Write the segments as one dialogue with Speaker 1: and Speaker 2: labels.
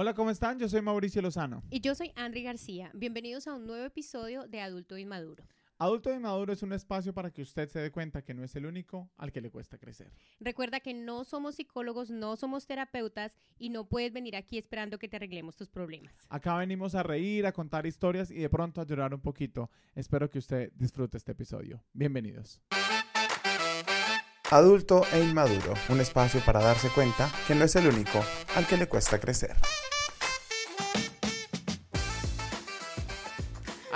Speaker 1: Hola, ¿cómo están? Yo soy Mauricio Lozano.
Speaker 2: Y yo soy Andri García. Bienvenidos a un nuevo episodio de Adulto Inmaduro.
Speaker 1: Adulto Inmaduro es un espacio para que usted se dé cuenta que no es el único al que le cuesta crecer.
Speaker 2: Recuerda que no somos psicólogos, no somos terapeutas y no puedes venir aquí esperando que te arreglemos tus problemas.
Speaker 1: Acá venimos a reír, a contar historias y de pronto a llorar un poquito. Espero que usted disfrute este episodio. Bienvenidos.
Speaker 3: Adulto e Inmaduro, un espacio para darse cuenta que no es el único al que le cuesta crecer.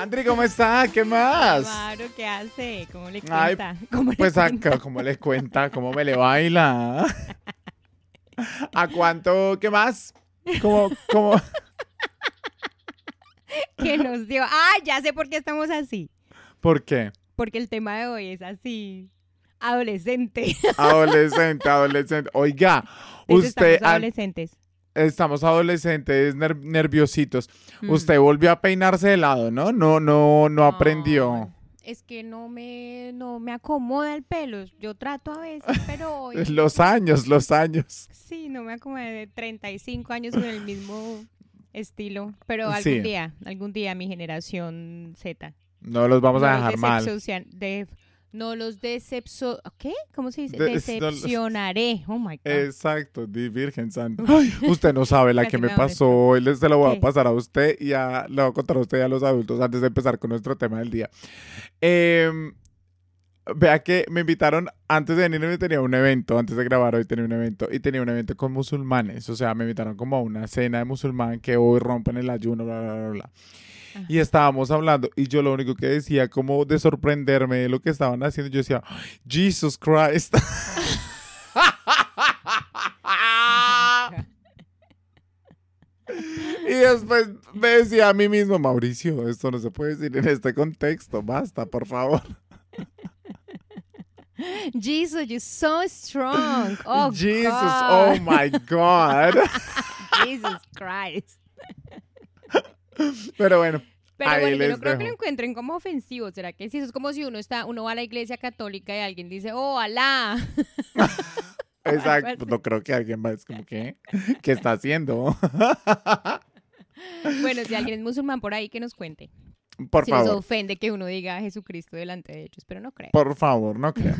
Speaker 1: Andri, ¿cómo está? ¿Qué más?
Speaker 2: Claro, ¿qué hace? ¿Cómo le
Speaker 1: Ay,
Speaker 2: cuenta? ¿Cómo le
Speaker 1: Pues
Speaker 2: cuenta?
Speaker 1: acá, ¿cómo le cuenta? ¿Cómo me le baila? ¿A cuánto? ¿Qué más? ¿Cómo, cómo?
Speaker 2: que nos dio. Ah, ya sé por qué estamos así.
Speaker 1: ¿Por qué?
Speaker 2: Porque el tema de hoy es así. Adolescente.
Speaker 1: Adolescente, adolescente. Oiga, usted...
Speaker 2: adolescentes.
Speaker 1: Estamos adolescentes, ner- nerviositos.
Speaker 2: Mm.
Speaker 1: Usted volvió a peinarse de lado, ¿no? No, no, no aprendió.
Speaker 2: Es que no me, no me acomoda el pelo. Yo trato a veces, pero hoy
Speaker 1: Los años, los años.
Speaker 2: sí, no me acomoda de 35 años con el mismo estilo. Pero algún
Speaker 1: Sí.
Speaker 2: día, algún día mi generación Z.
Speaker 1: No los vamos a
Speaker 2: no
Speaker 1: dejar mal.
Speaker 2: de- no los decepcio... ¿Qué? ¿Cómo se dice?
Speaker 1: De-
Speaker 2: Decepcionaré. Oh, my God.
Speaker 1: Exacto, di Virgen Santa. Ay, usted no sabe la que me pasó. Hoy les se lo voy a pasar a usted y a, le voy a contar a usted y a los adultos antes de empezar con nuestro tema del día. Em, vea que me invitaron, antes de venir me tenía un evento, antes de grabar hoy tenía un evento, y tenía un evento con musulmanes. O sea, me invitaron como a una cena de musulmán que hoy rompen el ayuno, bla, bla, bla, bla.
Speaker 2: Ajá.
Speaker 1: Y estábamos hablando, y yo lo único que decía, como de sorprenderme de lo que estaban haciendo, yo decía, Jesus Christ. Y después me decía a mí mismo, Mauricio, esto no se puede decir en este contexto, basta, por favor.
Speaker 2: Jesus, you're so strong. Oh,
Speaker 1: Jesus,
Speaker 2: God.
Speaker 1: oh my God.
Speaker 2: Jesus Christ.
Speaker 1: Pero bueno,
Speaker 2: Pero
Speaker 1: Ahí
Speaker 2: bueno, yo no creo que lo encuentren como ofensivo. ¿Será que sí? Eso es como si uno está, uno va a la iglesia católica y alguien dice, oh, Alá.
Speaker 1: exacto, no creo que alguien más como que, ¿qué está haciendo?
Speaker 2: bueno, si alguien es musulmán por ahí, que nos cuente.
Speaker 1: Por
Speaker 2: si
Speaker 1: favor,
Speaker 2: ofende que uno diga Jesucristo delante de ellos, pero no creo.
Speaker 1: por favor, no creo.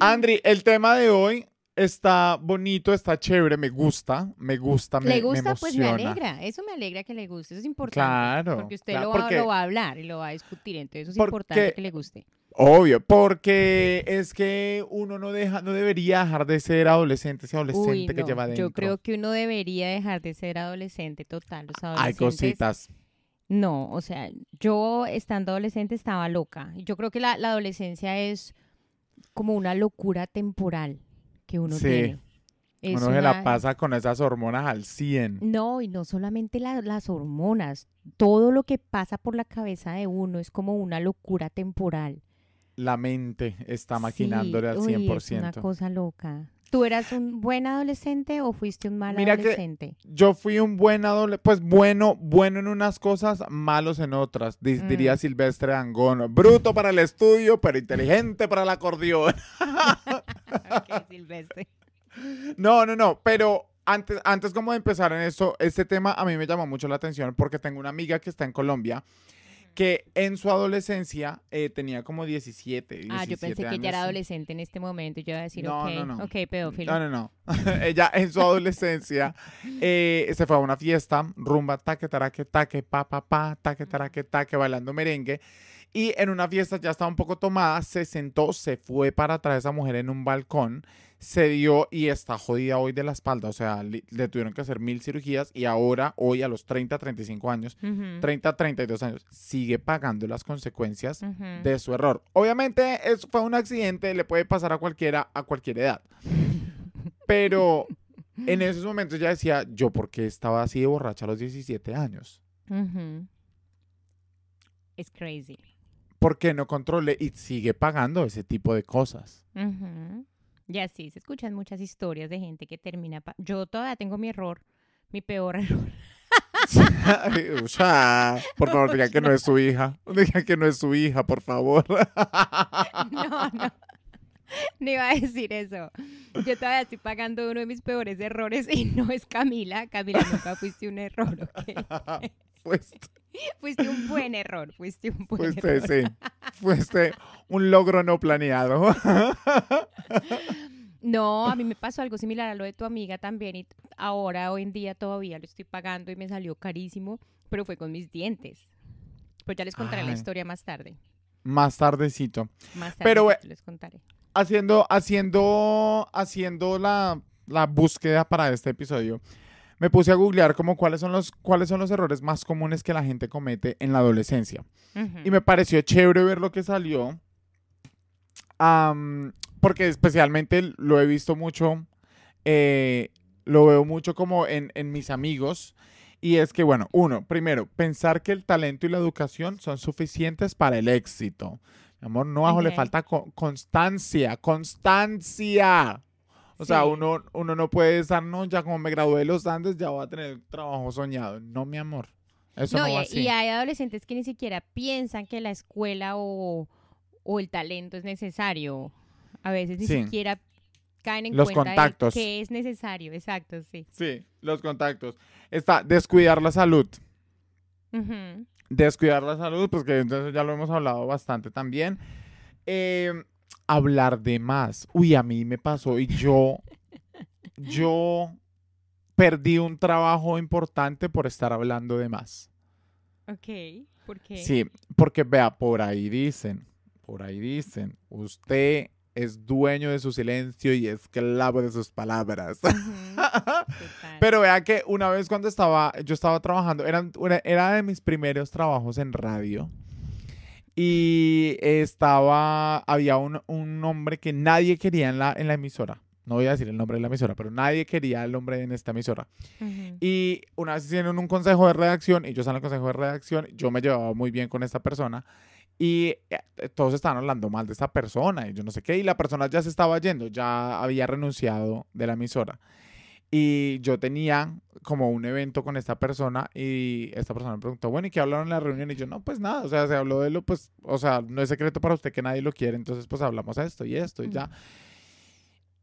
Speaker 1: Andri, el tema de hoy está bonito, está chévere, me gusta, me gusta, me,
Speaker 2: ¿Le
Speaker 1: me
Speaker 2: gusta? Pues me
Speaker 1: emociona.
Speaker 2: alegra. Eso me alegra que le guste. Eso es importante.
Speaker 1: Claro,
Speaker 2: Porque usted
Speaker 1: claro,
Speaker 2: lo, va,
Speaker 1: porque-
Speaker 2: lo va a hablar y lo va a discutir. Entonces, eso es
Speaker 1: Porque-
Speaker 2: importante que le guste.
Speaker 1: Obvio, porque es que uno no deja, no debería dejar de ser adolescente, ese adolescente
Speaker 2: Uy,
Speaker 1: que lleva dentro.
Speaker 2: Yo creo que uno debería dejar de ser adolescente total. Los
Speaker 1: Hay cositas.
Speaker 2: No, o sea, yo estando adolescente estaba loca. Yo creo que la, la adolescencia es como una locura temporal que uno
Speaker 1: Sí.
Speaker 2: tiene. Es
Speaker 1: Uno se la pasa con esas hormonas al 100.
Speaker 2: No, y no solamente la- las hormonas, todo lo que pasa por la cabeza de uno es como una locura temporal.
Speaker 1: La mente está
Speaker 2: Sí,
Speaker 1: maquinándole al
Speaker 2: uy,
Speaker 1: 100%.
Speaker 2: Es una cosa loca. ¿Tú eras un buen adolescente o fuiste un mal
Speaker 1: Mira que-
Speaker 2: adolescente?
Speaker 1: Yo fui un buen adolescente, pues bueno, bueno en unas cosas, malos en otras,
Speaker 2: Mm.
Speaker 1: diría Silvestre Angón. Bruto para el estudio, pero inteligente para el acordeón.
Speaker 2: Ok, Silvestre.
Speaker 1: No, no, no, pero antes, antes como de empezar en esto, este tema a mí me llamó mucho la atención porque tengo una amiga que está en Colombia que en su adolescencia eh, tenía como 17, 17
Speaker 2: Ah, yo pensé que
Speaker 1: años.
Speaker 2: ya era adolescente en este momento. Yo iba a decir,
Speaker 1: No,
Speaker 2: ok,
Speaker 1: no, no.
Speaker 2: ok, pedófilo.
Speaker 1: No, no, no. Ella en su adolescencia eh, se fue a una fiesta, rumba, taque, taraque, taque, pa, pa, pa, taque, taraque, taque, bailando merengue. Y en una fiesta ya estaba un poco tomada, se sentó, se fue para atrás esa mujer en un balcón, se dio y está jodida hoy de la espalda. O sea, le tuvieron que hacer mil cirugías y ahora, hoy a los 30, 35 años,
Speaker 2: Ujú,
Speaker 1: 30, 32 años, sigue pagando las consecuencias de su error. Obviamente, eso fue un accidente, le puede pasar a cualquiera a cualquier edad. Pero en esos momentos ya decía, yo por qué estaba así de borracha a los 17 años.
Speaker 2: Es crazy.
Speaker 1: ¿Por qué no controlé y sigue pagando ese tipo de cosas?
Speaker 2: Ujú. Y así se escuchan muchas historias de gente que termina. Yo todavía tengo mi error, mi peor error.
Speaker 1: o sea, por favor, diga que no es su hija. Diga que no es su hija, por favor.
Speaker 2: No, no. No iba a decir eso. Yo todavía estoy pagando uno de mis peores errores y no es Camila. Camila, nunca fuiste un error, ¿ok? Fuiste un buen error, fuiste un buen
Speaker 1: fuiste,
Speaker 2: error.
Speaker 1: sí. Fuiste un logro no planeado.
Speaker 2: No, a mí me pasó algo similar a lo de tu amiga también y ahora, hoy en día todavía lo estoy pagando y me salió carísimo, pero fue con mis dientes. Pues ya les contaré la historia más tarde.
Speaker 1: Más tardecito.
Speaker 2: Más tarde
Speaker 1: Pero,
Speaker 2: les contaré.
Speaker 1: haciendo, haciendo, haciendo la, la búsqueda para este episodio, me puse a googlear como cuáles son los, cuáles son los errores más comunes que la gente comete en la adolescencia.
Speaker 2: Ujú.
Speaker 1: Y me pareció chévere ver lo que salió. am, porque especialmente lo he visto mucho, eh, lo veo mucho como en, en mis amigos. Y es que, bueno, uno, primero, pensar que el talento y la educación son suficientes para el éxito. Mi amor, no, ajo, le
Speaker 2: Ok.
Speaker 1: falta co- constancia, constancia. O sea, uno, uno no puede estar, no, ya como me gradué de los Andes, ya voy a tener trabajo soñado. No, mi amor. Eso no,
Speaker 2: No, y,
Speaker 1: va
Speaker 2: hay-
Speaker 1: así.
Speaker 2: y hay adolescentes que ni siquiera piensan que la escuela o, o el talento es necesario. A veces ni
Speaker 1: Sí.
Speaker 2: siquiera caen en
Speaker 1: Los
Speaker 2: cuenta de
Speaker 1: contactos.
Speaker 2: que es necesario. Exacto, sí.
Speaker 1: Sí, los contactos. Está descuidar la salud. Descuidar la salud, pues que entonces ya lo hemos hablado bastante también. Eh, hablar de más. Uy, a mí me pasó y yo, yo perdí un trabajo importante por estar hablando de más.
Speaker 2: Ok, ¿por qué?
Speaker 1: Sí, porque vea, por ahí dicen, por ahí dicen, usted es dueño de su silencio y esclavo de sus palabras. Pero vea que una vez cuando estaba, yo estaba trabajando, era de mis primeros trabajos en radio. Y estaba, había un, un hombre que nadie quería en la, en la emisora. No voy a decir el nombre de la emisora, pero nadie quería el nombre en esta emisora.
Speaker 2: Ujú.
Speaker 1: Y una vez hicieron un consejo de redacción, y yo estaba en el consejo de redacción, yo me llevaba muy bien con esta persona, y eh, todos estaban hablando mal de esta persona, y yo no sé qué, y la persona ya se estaba yendo, ya había renunciado de la emisora. Y yo tenía como un evento con esta persona, y esta persona me preguntó, bueno, ¿y qué hablaron en la reunión? Y yo, no, pues nada, o sea, se habló de lo, pues, o sea, no es secreto para usted que nadie lo quiere, entonces pues hablamos esto y esto, y ya.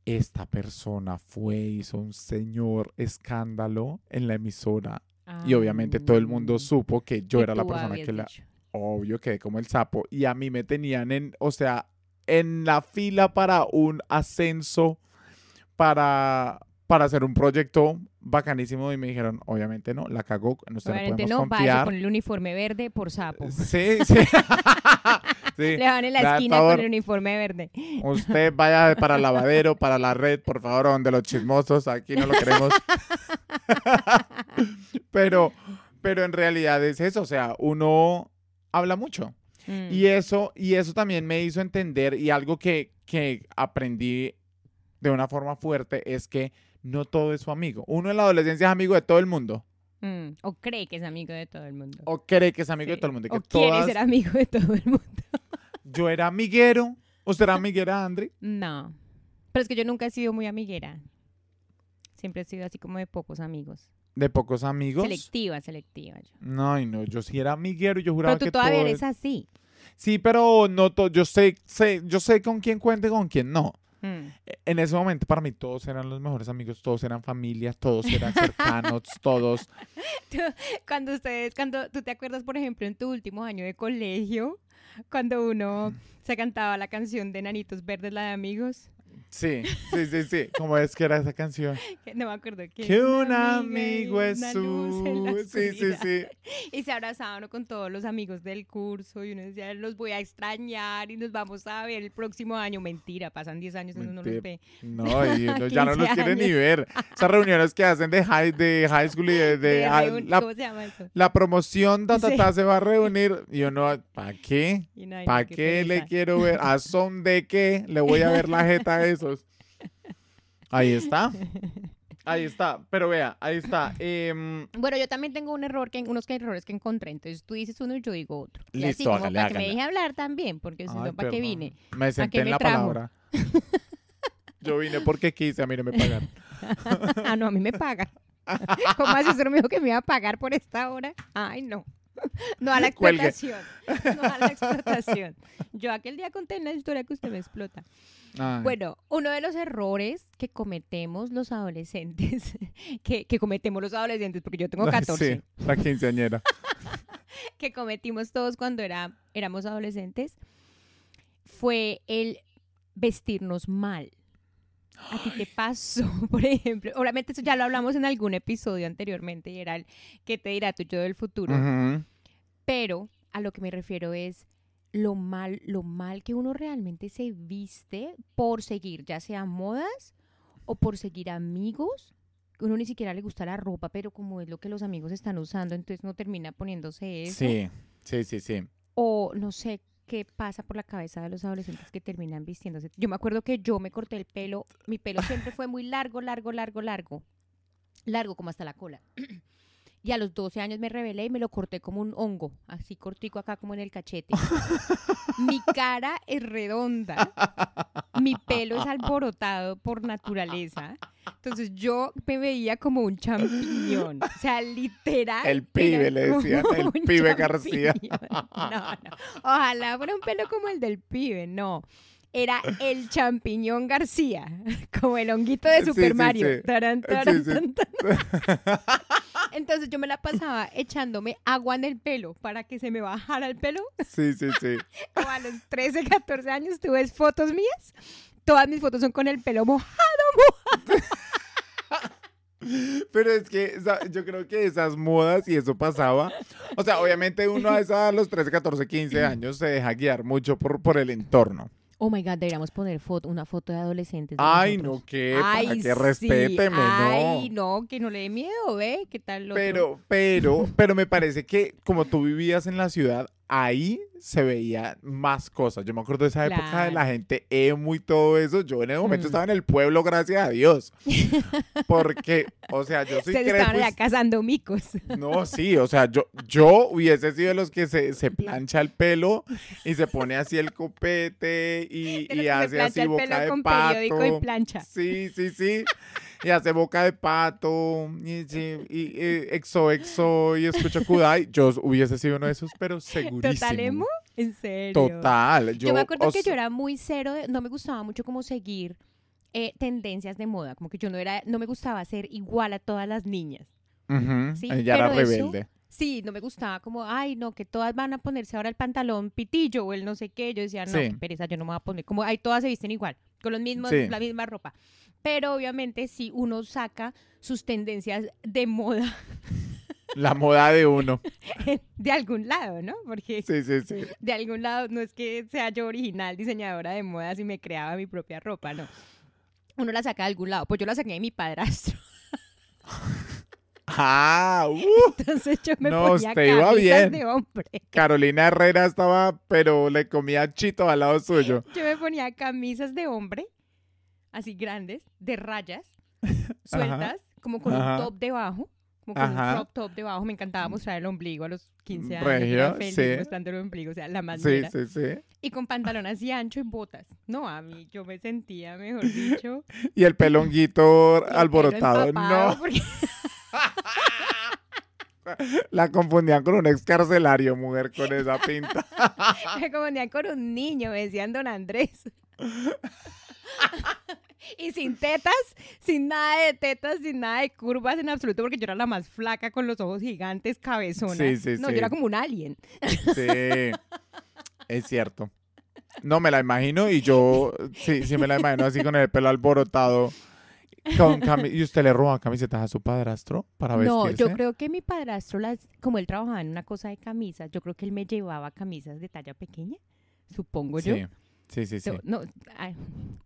Speaker 1: Esta persona fue, hizo un señor escándalo en la emisora y obviamente todo el mundo
Speaker 2: Ah,
Speaker 1: supo que yo
Speaker 2: que
Speaker 1: era la persona que la...
Speaker 2: dicho.
Speaker 1: Obvio, quedé como el sapo y a mí me tenían en, o sea, en la fila para un ascenso para, para hacer un proyecto bacanísimo y me dijeron, obviamente no, la cagó, en usted no
Speaker 2: Obviamente
Speaker 1: podemos
Speaker 2: no, vaya
Speaker 1: confiar.
Speaker 2: con el uniforme verde por sapo.
Speaker 1: Sí, sí. Sí.
Speaker 2: Le van en la esquina
Speaker 1: favor.
Speaker 2: con el uniforme verde.
Speaker 1: Usted vaya para el lavadero, para la red, por favor, donde los chismosos, aquí no lo queremos. pero, pero en realidad es eso, o sea, uno habla mucho.
Speaker 2: Mm.
Speaker 1: Y eso, y eso también me hizo entender, y algo que, que aprendí de una forma fuerte, es que no todo es su amigo. Uno en la adolescencia es amigo de todo el mundo.
Speaker 2: Mm, O cree que es amigo de todo el mundo.
Speaker 1: O cree que es amigo de todo el mundo. Que
Speaker 2: o quiere
Speaker 1: todas-
Speaker 2: ser amigo de todo el mundo.
Speaker 1: Yo era amiguero. ¿Usted era amiguera, Andri?
Speaker 2: No. Pero es que yo nunca he sido muy amiguera. Siempre he sido así como de pocos amigos.
Speaker 1: De pocos amigos.
Speaker 2: Selectiva, selectiva. Yo.
Speaker 1: No, y no, yo sí era amiguero y yo juraba
Speaker 2: Pero tú
Speaker 1: que
Speaker 2: todavía
Speaker 1: todo
Speaker 2: eres así.
Speaker 1: Sí, pero no yo sé, sé, yo sé con quién cuente y con quién no.
Speaker 2: Mm.
Speaker 1: En ese momento para mí todos eran los mejores amigos, todos eran familias, todos eran cercanos, todos.
Speaker 2: Cuando ustedes, cuando tú te acuerdas, por ejemplo, en tu último año de colegio, cuando uno se cantaba la canción de Nanitos Verdes, la de amigos,
Speaker 1: Sí, sí, sí, sí. ¿Cómo es que era esa canción?
Speaker 2: que no me acuerdo qué.
Speaker 1: Que un amigo es su... Sí, sí, sí.
Speaker 2: Y se abrazaba uno con todos los amigos del curso y uno decía, los voy a extrañar y nos vamos a ver el próximo año. Mentira, pasan 10 años y uno no los ve.
Speaker 1: No, y uno ya no los
Speaker 2: 15
Speaker 1: quiere ni ver. Esas reuniones que hacen de high, de high school y de... de-
Speaker 2: De reun-
Speaker 1: la,
Speaker 2: ¿Cómo se llama eso?
Speaker 1: la promoción, ta, ta,
Speaker 2: Sí.
Speaker 1: ta, se va a reunir. Y uno, ¿para qué?
Speaker 2: No,
Speaker 1: ¿Para
Speaker 2: qué
Speaker 1: qué le quiero ver? ¿A son de qué le voy a ver la jeta a esos? Ahí está. Ahí está. Pero vea, ahí está. Em,
Speaker 2: Bueno, yo también tengo un error, que unos que errores que encontré. Entonces tú dices uno y yo digo otro. Y así
Speaker 1: Listo,
Speaker 2: como
Speaker 1: hágale,
Speaker 2: para que me deje hablar también, porque si no, ¿para qué vine?
Speaker 1: Me senté
Speaker 2: qué
Speaker 1: en
Speaker 2: me
Speaker 1: la
Speaker 2: trajo?
Speaker 1: palabra. Yo vine porque quise, a mí no me pagaron.
Speaker 2: ah, no, a mí me pagan. ¿Cómo así? ¿Usted no me dijo que me iba a pagar por esta hora? Ay, no. No a la explotación. No a la explotación. Yo aquel día conté en la historia que usted me explota.
Speaker 1: Ay.
Speaker 2: Bueno, uno de los errores que cometemos los adolescentes, que, que cometemos los adolescentes, porque yo tengo 14,
Speaker 1: Sí, la quinceañera.
Speaker 2: que cometimos todos cuando era, éramos adolescentes, fue el vestirnos mal. ¿A ti te pasó, por ejemplo? Obviamente eso ya lo hablamos en algún episodio anteriormente y era el que te dirá tu yo del futuro.
Speaker 1: Ujú.
Speaker 2: Pero a lo que me refiero es lo mal, lo mal que uno realmente se viste por seguir, ya sea modas o por seguir amigos. Uno ni siquiera le gusta la ropa, pero como es lo que los amigos están usando, entonces no termina poniéndose eso.
Speaker 1: Sí, sí, sí, sí.
Speaker 2: O no sé qué pasa por la cabeza de los adolescentes que terminan vistiéndose. Yo me acuerdo que yo me corté el pelo, mi pelo siempre fue muy largo, largo, largo, largo. Largo como hasta la cola. Y a los 12 años me rebelé y me lo corté como un hongo, así cortico acá como en el cachete. mi cara es redonda, mi pelo es alborotado por naturaleza. Entonces yo me veía como un champiñón, o sea, literal.
Speaker 1: El pibe, le decían, el pibe García.
Speaker 2: No, no. Ojalá fuera un pelo como el del pibe, no. Era el champiñón García, como el honguito de Super
Speaker 1: sí,
Speaker 2: Mario.
Speaker 1: sí.
Speaker 2: Tarán,
Speaker 1: Sí,
Speaker 2: tarán. Entonces yo me la pasaba echándome agua en el pelo para que se me bajara el pelo.
Speaker 1: Sí, sí, sí.
Speaker 2: A los 13, 14 años, tú ves fotos mías. Todas mis fotos son con el pelo mojado.
Speaker 1: Pero es que yo creo que esas modas y eso pasaba. O sea, obviamente uno a, esa, a los 13, 14, 15 años se deja guiar mucho por, por el entorno.
Speaker 2: Oh my God, deberíamos poner foto, una foto de adolescentes. de
Speaker 1: Ay,
Speaker 2: nosotros.
Speaker 1: no, qué, para
Speaker 2: Ay,
Speaker 1: que
Speaker 2: sí.
Speaker 1: respéteme,
Speaker 2: Ay,
Speaker 1: no.
Speaker 2: no, que no le dé miedo, ¿ve? ¿Qué tal lo otro?
Speaker 1: Pero, pero, pero me parece que como tú vivías en la ciudad, ahí se veía más cosas. Yo me acuerdo de esa época de la gente emo y todo eso. Yo en el momento
Speaker 2: Mm.
Speaker 1: estaba en el pueblo, gracias a Dios. Porque, o sea, yo soy
Speaker 2: Se estaban
Speaker 1: crepus.
Speaker 2: cazando micos.
Speaker 1: No, sí, o sea, yo, yo hubiese sido de los que se, se plancha el pelo y se pone así el copete y, y hace así
Speaker 2: el
Speaker 1: boca
Speaker 2: pelo
Speaker 1: de
Speaker 2: con
Speaker 1: pato.
Speaker 2: periódico y plancha.
Speaker 1: Sí, sí, sí. Y hace boca de pato y, y, y exo, exo y escucha Kudai. Yo hubiese sido uno de esos, pero segurísimo.
Speaker 2: ¿Total emo? ¿En serio?
Speaker 1: Total. Yo,
Speaker 2: Yo, me acuerdo que yo era muy cero, de- no me gustaba mucho como seguir eh, tendencias de moda, como que yo no era, no me gustaba ser igual a todas las niñas.
Speaker 1: ujú,
Speaker 2: sí,
Speaker 1: ella era
Speaker 2: eso-
Speaker 1: rebelde.
Speaker 2: Sí, no me gustaba como, ay, no, que todas van a ponerse ahora el pantalón pitillo o el no sé qué. Yo decía, no,
Speaker 1: Sí.
Speaker 2: qué pereza, yo no me voy a poner. Como, ay, todas se visten igual, con los mismos,
Speaker 1: Sí.
Speaker 2: la misma ropa. Pero obviamente si uno saca sus tendencias de moda
Speaker 1: La moda de uno.
Speaker 2: de algún lado, ¿no? Porque
Speaker 1: Sí, sí, sí.
Speaker 2: de algún lado no es que sea yo original diseñadora de modas y me creaba mi propia ropa, no. Uno la saca de algún lado. Pues yo la saqué de mi padrastro.
Speaker 1: Ah, uh,
Speaker 2: Entonces yo me
Speaker 1: No,
Speaker 2: ponía
Speaker 1: usted iba
Speaker 2: camisas
Speaker 1: bien.
Speaker 2: de hombre.
Speaker 1: Carolina Herrera estaba, pero le comía chito al lado suyo.
Speaker 2: Yo me ponía camisas de hombre, así grandes, de rayas, sueltas, como con
Speaker 1: Ajá.
Speaker 2: un top debajo. Como con
Speaker 1: Ajá.
Speaker 2: un crop top debajo. Me encantaba mostrar el ombligo a los 15 años.
Speaker 1: Regio,
Speaker 2: feliz
Speaker 1: sí.
Speaker 2: mostrando el ombligo, o sea, la
Speaker 1: Sí,
Speaker 2: manera.
Speaker 1: sí, sí.
Speaker 2: Y con pantalón así ancho y botas. No, a mí yo me sentía, mejor dicho,
Speaker 1: Y el pelonguito
Speaker 2: el pelo
Speaker 1: alborotado. No,
Speaker 2: porque
Speaker 1: la confundían con un excarcelario, mujer, con esa pinta.
Speaker 2: me confundían con un niño, me decían don Andrés. Y sin tetas, sin nada de tetas, sin nada de curvas en absoluto, porque yo era la más flaca con los ojos gigantes, cabezona.
Speaker 1: Sí, sí,
Speaker 2: no,
Speaker 1: sí.
Speaker 2: yo era como un alien.
Speaker 1: Sí, es cierto. No me la imagino y yo sí, sí me la imagino así con el pelo alborotado. Con ¿Y usted le roba camisetas a su padrastro para
Speaker 2: No,
Speaker 1: vestirse?
Speaker 2: yo creo que mi padrastro, las, como él trabajaba en una cosa de camisas, yo creo que él me llevaba camisas de talla pequeña, supongo yo.
Speaker 1: Sí, sí, sí.
Speaker 2: no, ay,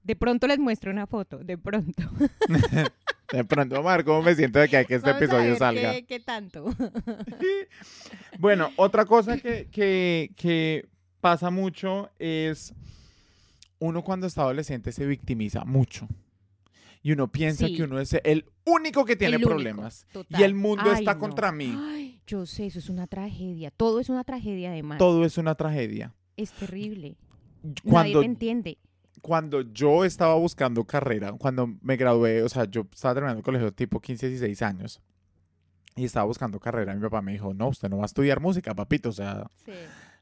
Speaker 2: de pronto les muestro una foto, de pronto.
Speaker 1: De pronto, Mar, ¿cómo me siento de que, que este
Speaker 2: Vamos a
Speaker 1: episodio
Speaker 2: ver
Speaker 1: salga?
Speaker 2: ¿Qué, qué tanto?
Speaker 1: Bueno, otra cosa que, que, que pasa mucho es uno cuando está adolescente se victimiza mucho. Y uno piensa
Speaker 2: Sí.
Speaker 1: que uno es el único que tiene
Speaker 2: El
Speaker 1: problemas. Y el mundo
Speaker 2: Ay,
Speaker 1: está
Speaker 2: no.
Speaker 1: contra mí.
Speaker 2: Ay, yo sé, eso es una tragedia. Todo es una tragedia además.
Speaker 1: Todo es una tragedia.
Speaker 2: Es terrible. Nadie
Speaker 1: Cuando,
Speaker 2: te entiende.
Speaker 1: cuando yo estaba buscando carrera, cuando me gradué, o sea, yo estaba terminando el colegio tipo 15, 16 años. Y estaba buscando carrera. Mi papá me dijo, no, usted no va a estudiar música, papito. O sea,
Speaker 2: Sí.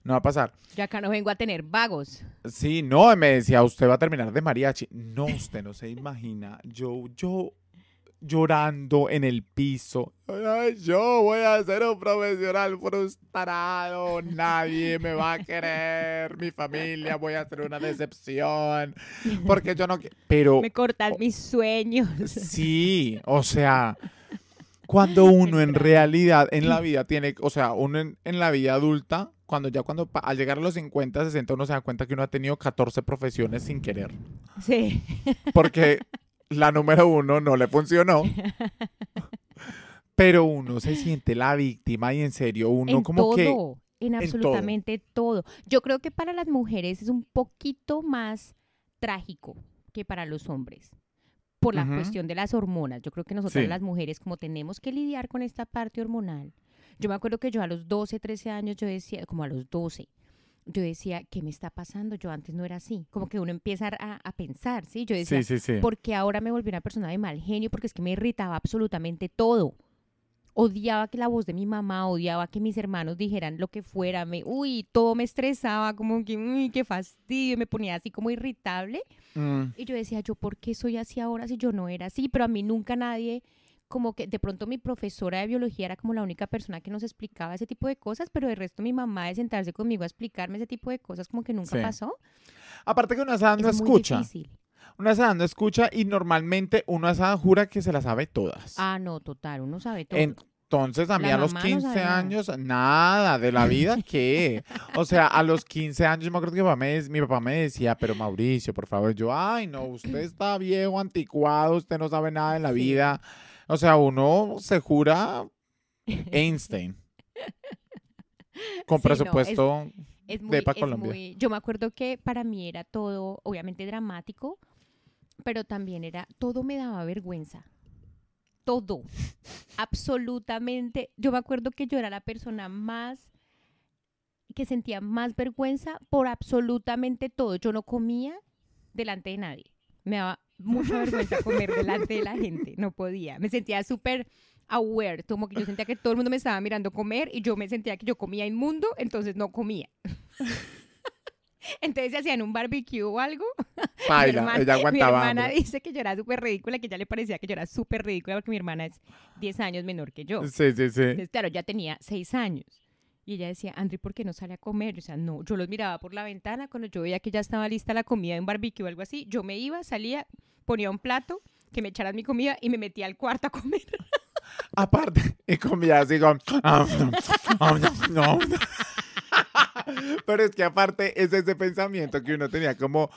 Speaker 1: No va a pasar.
Speaker 2: Yo acá no vengo a tener vagos.
Speaker 1: Sí, no, me decía, usted va a terminar de mariachi. No, usted no se imagina. Yo, yo llorando en el piso. Ay, yo voy a ser un profesional frustrado. Nadie me va a querer. Mi familia, voy a ser una decepción. Porque yo no... qui- Pero
Speaker 2: Me cortan mis sueños.
Speaker 1: sí, o sea, cuando uno en realidad en la vida tiene, o sea, uno en, en la vida adulta, cuando ya cuando al llegar a los 50, 60, uno se da cuenta que uno ha tenido 14 profesiones sin querer.
Speaker 2: Sí.
Speaker 1: Porque la número uno no le funcionó. Pero uno se siente la víctima y en serio, uno
Speaker 2: en
Speaker 1: como
Speaker 2: todo,
Speaker 1: que...
Speaker 2: en
Speaker 1: todo.
Speaker 2: absolutamente todo. Yo creo que para las mujeres es un poquito más trágico que para los hombres. Por la cuestión de las hormonas. Yo creo que nosotras
Speaker 1: Sí.
Speaker 2: las mujeres, como tenemos que lidiar con esta parte hormonal. Yo me acuerdo que yo a los 12, 13 años, yo decía, como a los 12, yo decía, ¿qué me está pasando? Yo antes no era así. Como que uno empieza a, a pensar, ¿sí? Yo decía,
Speaker 1: Sí, sí, sí.
Speaker 2: porque ahora me volví una persona de mal genio, porque es que me irritaba absolutamente todo. Odiaba que la voz de mi mamá, odiaba que mis hermanos dijeran lo que fuera, me, uy, todo me estresaba, como que, uy, qué fastidio, me ponía así como irritable.
Speaker 1: Mm,
Speaker 2: Y yo decía, ¿yo por qué soy así ahora si yo no era así? Pero a mí nunca nadie, como que de pronto mi profesora de biología era como la única persona que nos explicaba ese tipo de cosas, pero de resto mi mamá de sentarse conmigo a explicarme ese tipo de cosas como que nunca
Speaker 1: Sí.
Speaker 2: pasó.
Speaker 1: Aparte que una esa no
Speaker 2: es muy
Speaker 1: escucha.
Speaker 2: difícil.
Speaker 1: Una esa no escucha y normalmente uno esa jura que se la sabe todas.
Speaker 2: Ah, no, total, uno sabe todo.
Speaker 1: Entonces, a mí
Speaker 2: La
Speaker 1: a los
Speaker 2: mamá no
Speaker 1: 15
Speaker 2: sabe nada.
Speaker 1: años, nada de la vida, ¿qué? O sea, a los 15 años, yo me acuerdo que mi papá me, mi papá me decía, pero Mauricio, por favor, yo, ay, no, usted está viejo, anticuado, usted no sabe nada de la
Speaker 2: Sí.
Speaker 1: vida. O sea, uno se jura Einstein. Con
Speaker 2: Sí, no, es-
Speaker 1: presupuesto.
Speaker 2: Es
Speaker 1: de
Speaker 2: muy,
Speaker 1: Pa'
Speaker 2: es
Speaker 1: Colombia.
Speaker 2: muy- yo me acuerdo que para mí era todo, obviamente dramático, pero también era, todo me daba vergüenza. Todo. Absolutamente. Yo me acuerdo que yo era la persona más, que sentía más vergüenza por absolutamente todo. Yo no comía delante de nadie. Me daba mucha vergüenza comer delante de la gente. No podía. Me sentía súper aware, como que yo sentía que todo el mundo me estaba mirando comer y yo me sentía que yo comía inmundo, entonces no comía. entonces se hacían un barbecue o algo. mi
Speaker 1: Baila,
Speaker 2: hermana-
Speaker 1: ella
Speaker 2: Mi
Speaker 1: aguantaba.
Speaker 2: hermana
Speaker 1: hambre.
Speaker 2: dice que yo era súper ridícula, que ya le parecía que yo era súper ridícula porque mi hermana es 10 años menor que yo.
Speaker 1: Sí, sí, sí.
Speaker 2: Entonces, claro, ya tenía 6 años. Y ella decía, Andri, ¿por qué no sale a comer? O sea, no, yo los miraba por la ventana, cuando yo veía que ya estaba lista la comida de un barbecue o algo así, yo me iba, salía, ponía un plato, que me echaran mi comida y me metía al cuarto a comer.
Speaker 1: Aparte, y comía así con... Pero es que aparte es ese pensamiento que uno tenía como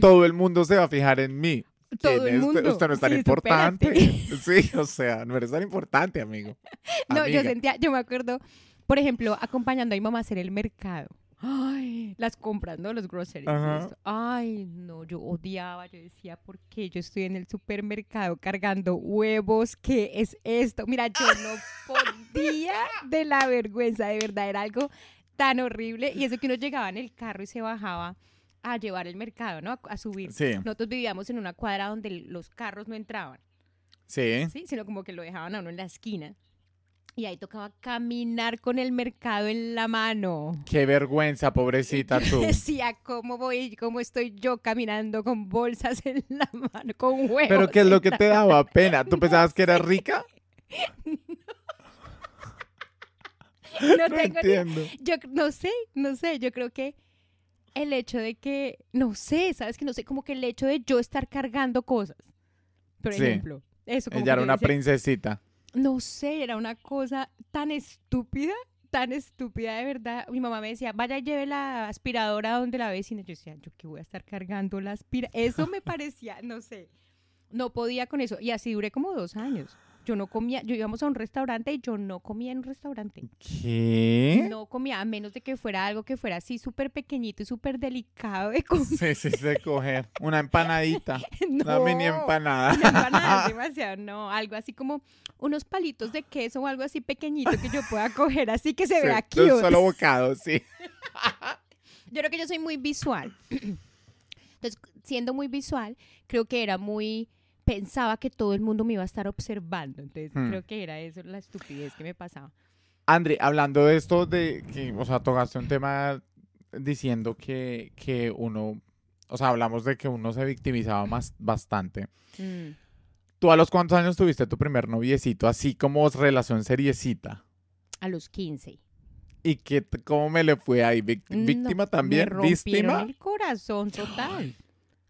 Speaker 1: todo el mundo se va a fijar en mí.
Speaker 2: Todo
Speaker 1: ¿Quién
Speaker 2: el mundo.
Speaker 1: Usted no es tan
Speaker 2: Sí,
Speaker 1: importante.
Speaker 2: supérate.
Speaker 1: Sí, o sea, no eres tan importante, amigo.
Speaker 2: No, yo
Speaker 1: Amiga.
Speaker 2: sentía, yo me acuerdo, por ejemplo, acompañando a mi mamá a hacer el mercado. Ay, las compras, ¿no? Los groceries. esto. Ay, no, yo odiaba, yo decía, ¿por qué yo estoy en el supermercado cargando huevos? ¿Qué es esto? Mira, yo no podía de la vergüenza, de verdad, era algo tan horrible. Y eso que uno llegaba en el carro y se bajaba a llevar el mercado, ¿no? A, a subir.
Speaker 1: Sí,
Speaker 2: Nosotros vivíamos en una cuadra donde los carros no entraban.
Speaker 1: sí.
Speaker 2: ¿sí? Sino como que lo dejaban a uno en la esquina. Y ahí tocaba caminar con el mercado en la mano.
Speaker 1: Qué vergüenza, pobrecita tú.
Speaker 2: Decía, ¿cómo voy? ¿Cómo estoy yo caminando con bolsas en la mano, con huevos?
Speaker 1: Pero ¿qué es lo que te daba pena? ¿Tú pensabas que eras rica?
Speaker 2: No
Speaker 1: No
Speaker 2: tengo ni-
Speaker 1: entiendo.
Speaker 2: Yo no sé, no sé. Yo creo que el hecho de que, no sé, ¿sabes? Que no sé, como que el hecho de yo estar cargando cosas. Por
Speaker 1: Sí.
Speaker 2: ejemplo, eso. Como
Speaker 1: Ella era
Speaker 2: que
Speaker 1: una
Speaker 2: decía,
Speaker 1: princesita.
Speaker 2: No sé, era una cosa tan estúpida, tan estúpida de verdad. Mi mamá me decía, vaya y lleve la aspiradora donde la vecina. Yo decía, yo que voy a estar cargando la aspiradora. Eso me parecía, no sé, no podía con eso. Y así duré como dos años. Yo no comía, yo íbamos a un restaurante y yo no comía en un restaurante.
Speaker 1: ¿Qué?
Speaker 2: No comía, a menos de que fuera algo que fuera así súper pequeñito y súper delicado de comer.
Speaker 1: Sí, sí, sé coger. Una empanadita. Una
Speaker 2: No.
Speaker 1: mini empanada.
Speaker 2: Una empanada es demasiado, no, algo así como unos palitos de queso o algo así pequeñito que yo pueda coger así que se
Speaker 1: Sí,
Speaker 2: vea
Speaker 1: de un solo bocado, sí.
Speaker 2: Yo creo que yo soy muy visual. Entonces, siendo muy visual, creo que era muy pensaba que todo el mundo me iba a estar observando. Entonces,
Speaker 1: Hmm.
Speaker 2: creo que era eso la estupidez que me pasaba.
Speaker 1: André, hablando de esto de que, o sea, tocaste un tema diciendo que, que uno, o sea, hablamos de que uno se victimizaba más bastante.
Speaker 2: Mm.
Speaker 1: ¿Tú a los cuántos años tuviste tu primer noviecito, así como relación seriecita?
Speaker 2: A los 15.
Speaker 1: ¿Y qué, cómo me le fue ahí? Vic-
Speaker 2: No,
Speaker 1: ¿Víctima también?
Speaker 2: Me rompieron
Speaker 1: ¿Víctima?
Speaker 2: el corazón total.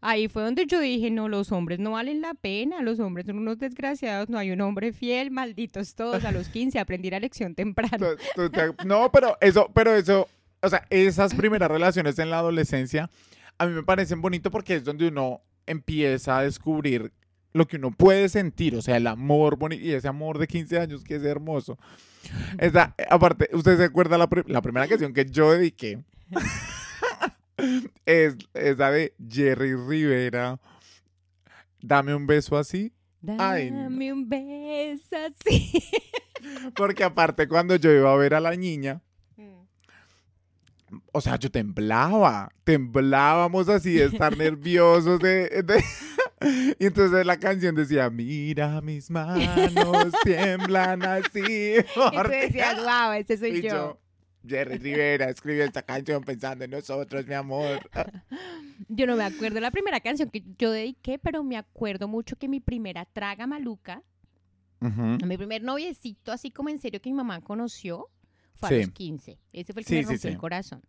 Speaker 2: Ahí fue donde yo dije, no, los hombres no valen la pena, los hombres son unos desgraciados, no hay un hombre fiel, malditos todos. A los 15 aprendí la lección temprano.
Speaker 1: Tú- tú te- no, pero eso, pero eso, o sea, esas primeras relaciones en la adolescencia a mí me parecen bonito porque es donde uno empieza a descubrir lo que uno puede sentir, o sea, el amor bonito y ese amor de 15 años que es hermoso. Esa, aparte, ¿usted se acuerda la, la primera canción que yo dediqué? Es esa de Jerry Rivera. Dame un beso así. Ay, no.
Speaker 2: Dame un beso así.
Speaker 1: Porque aparte cuando yo iba a ver a la niña, o sea, yo temblaba, temblábamos así de estar nerviosos de, de- y entonces la canción decía, mira mis manos tiemblan así.
Speaker 2: Y tú
Speaker 1: porque-".
Speaker 2: decías, wow, ese soy yo,
Speaker 1: Jerry Rivera escribió esta canción pensando en nosotros, mi amor.
Speaker 2: Yo no me acuerdo la primera canción que yo dediqué, pero me acuerdo mucho que mi primera traga maluca,
Speaker 1: Ujú.
Speaker 2: mi primer noviecito, así como en serio que mi mamá conoció, fue a los 15. Ese fue el que
Speaker 1: Sí,
Speaker 2: me rompió
Speaker 1: sí.
Speaker 2: el corazón.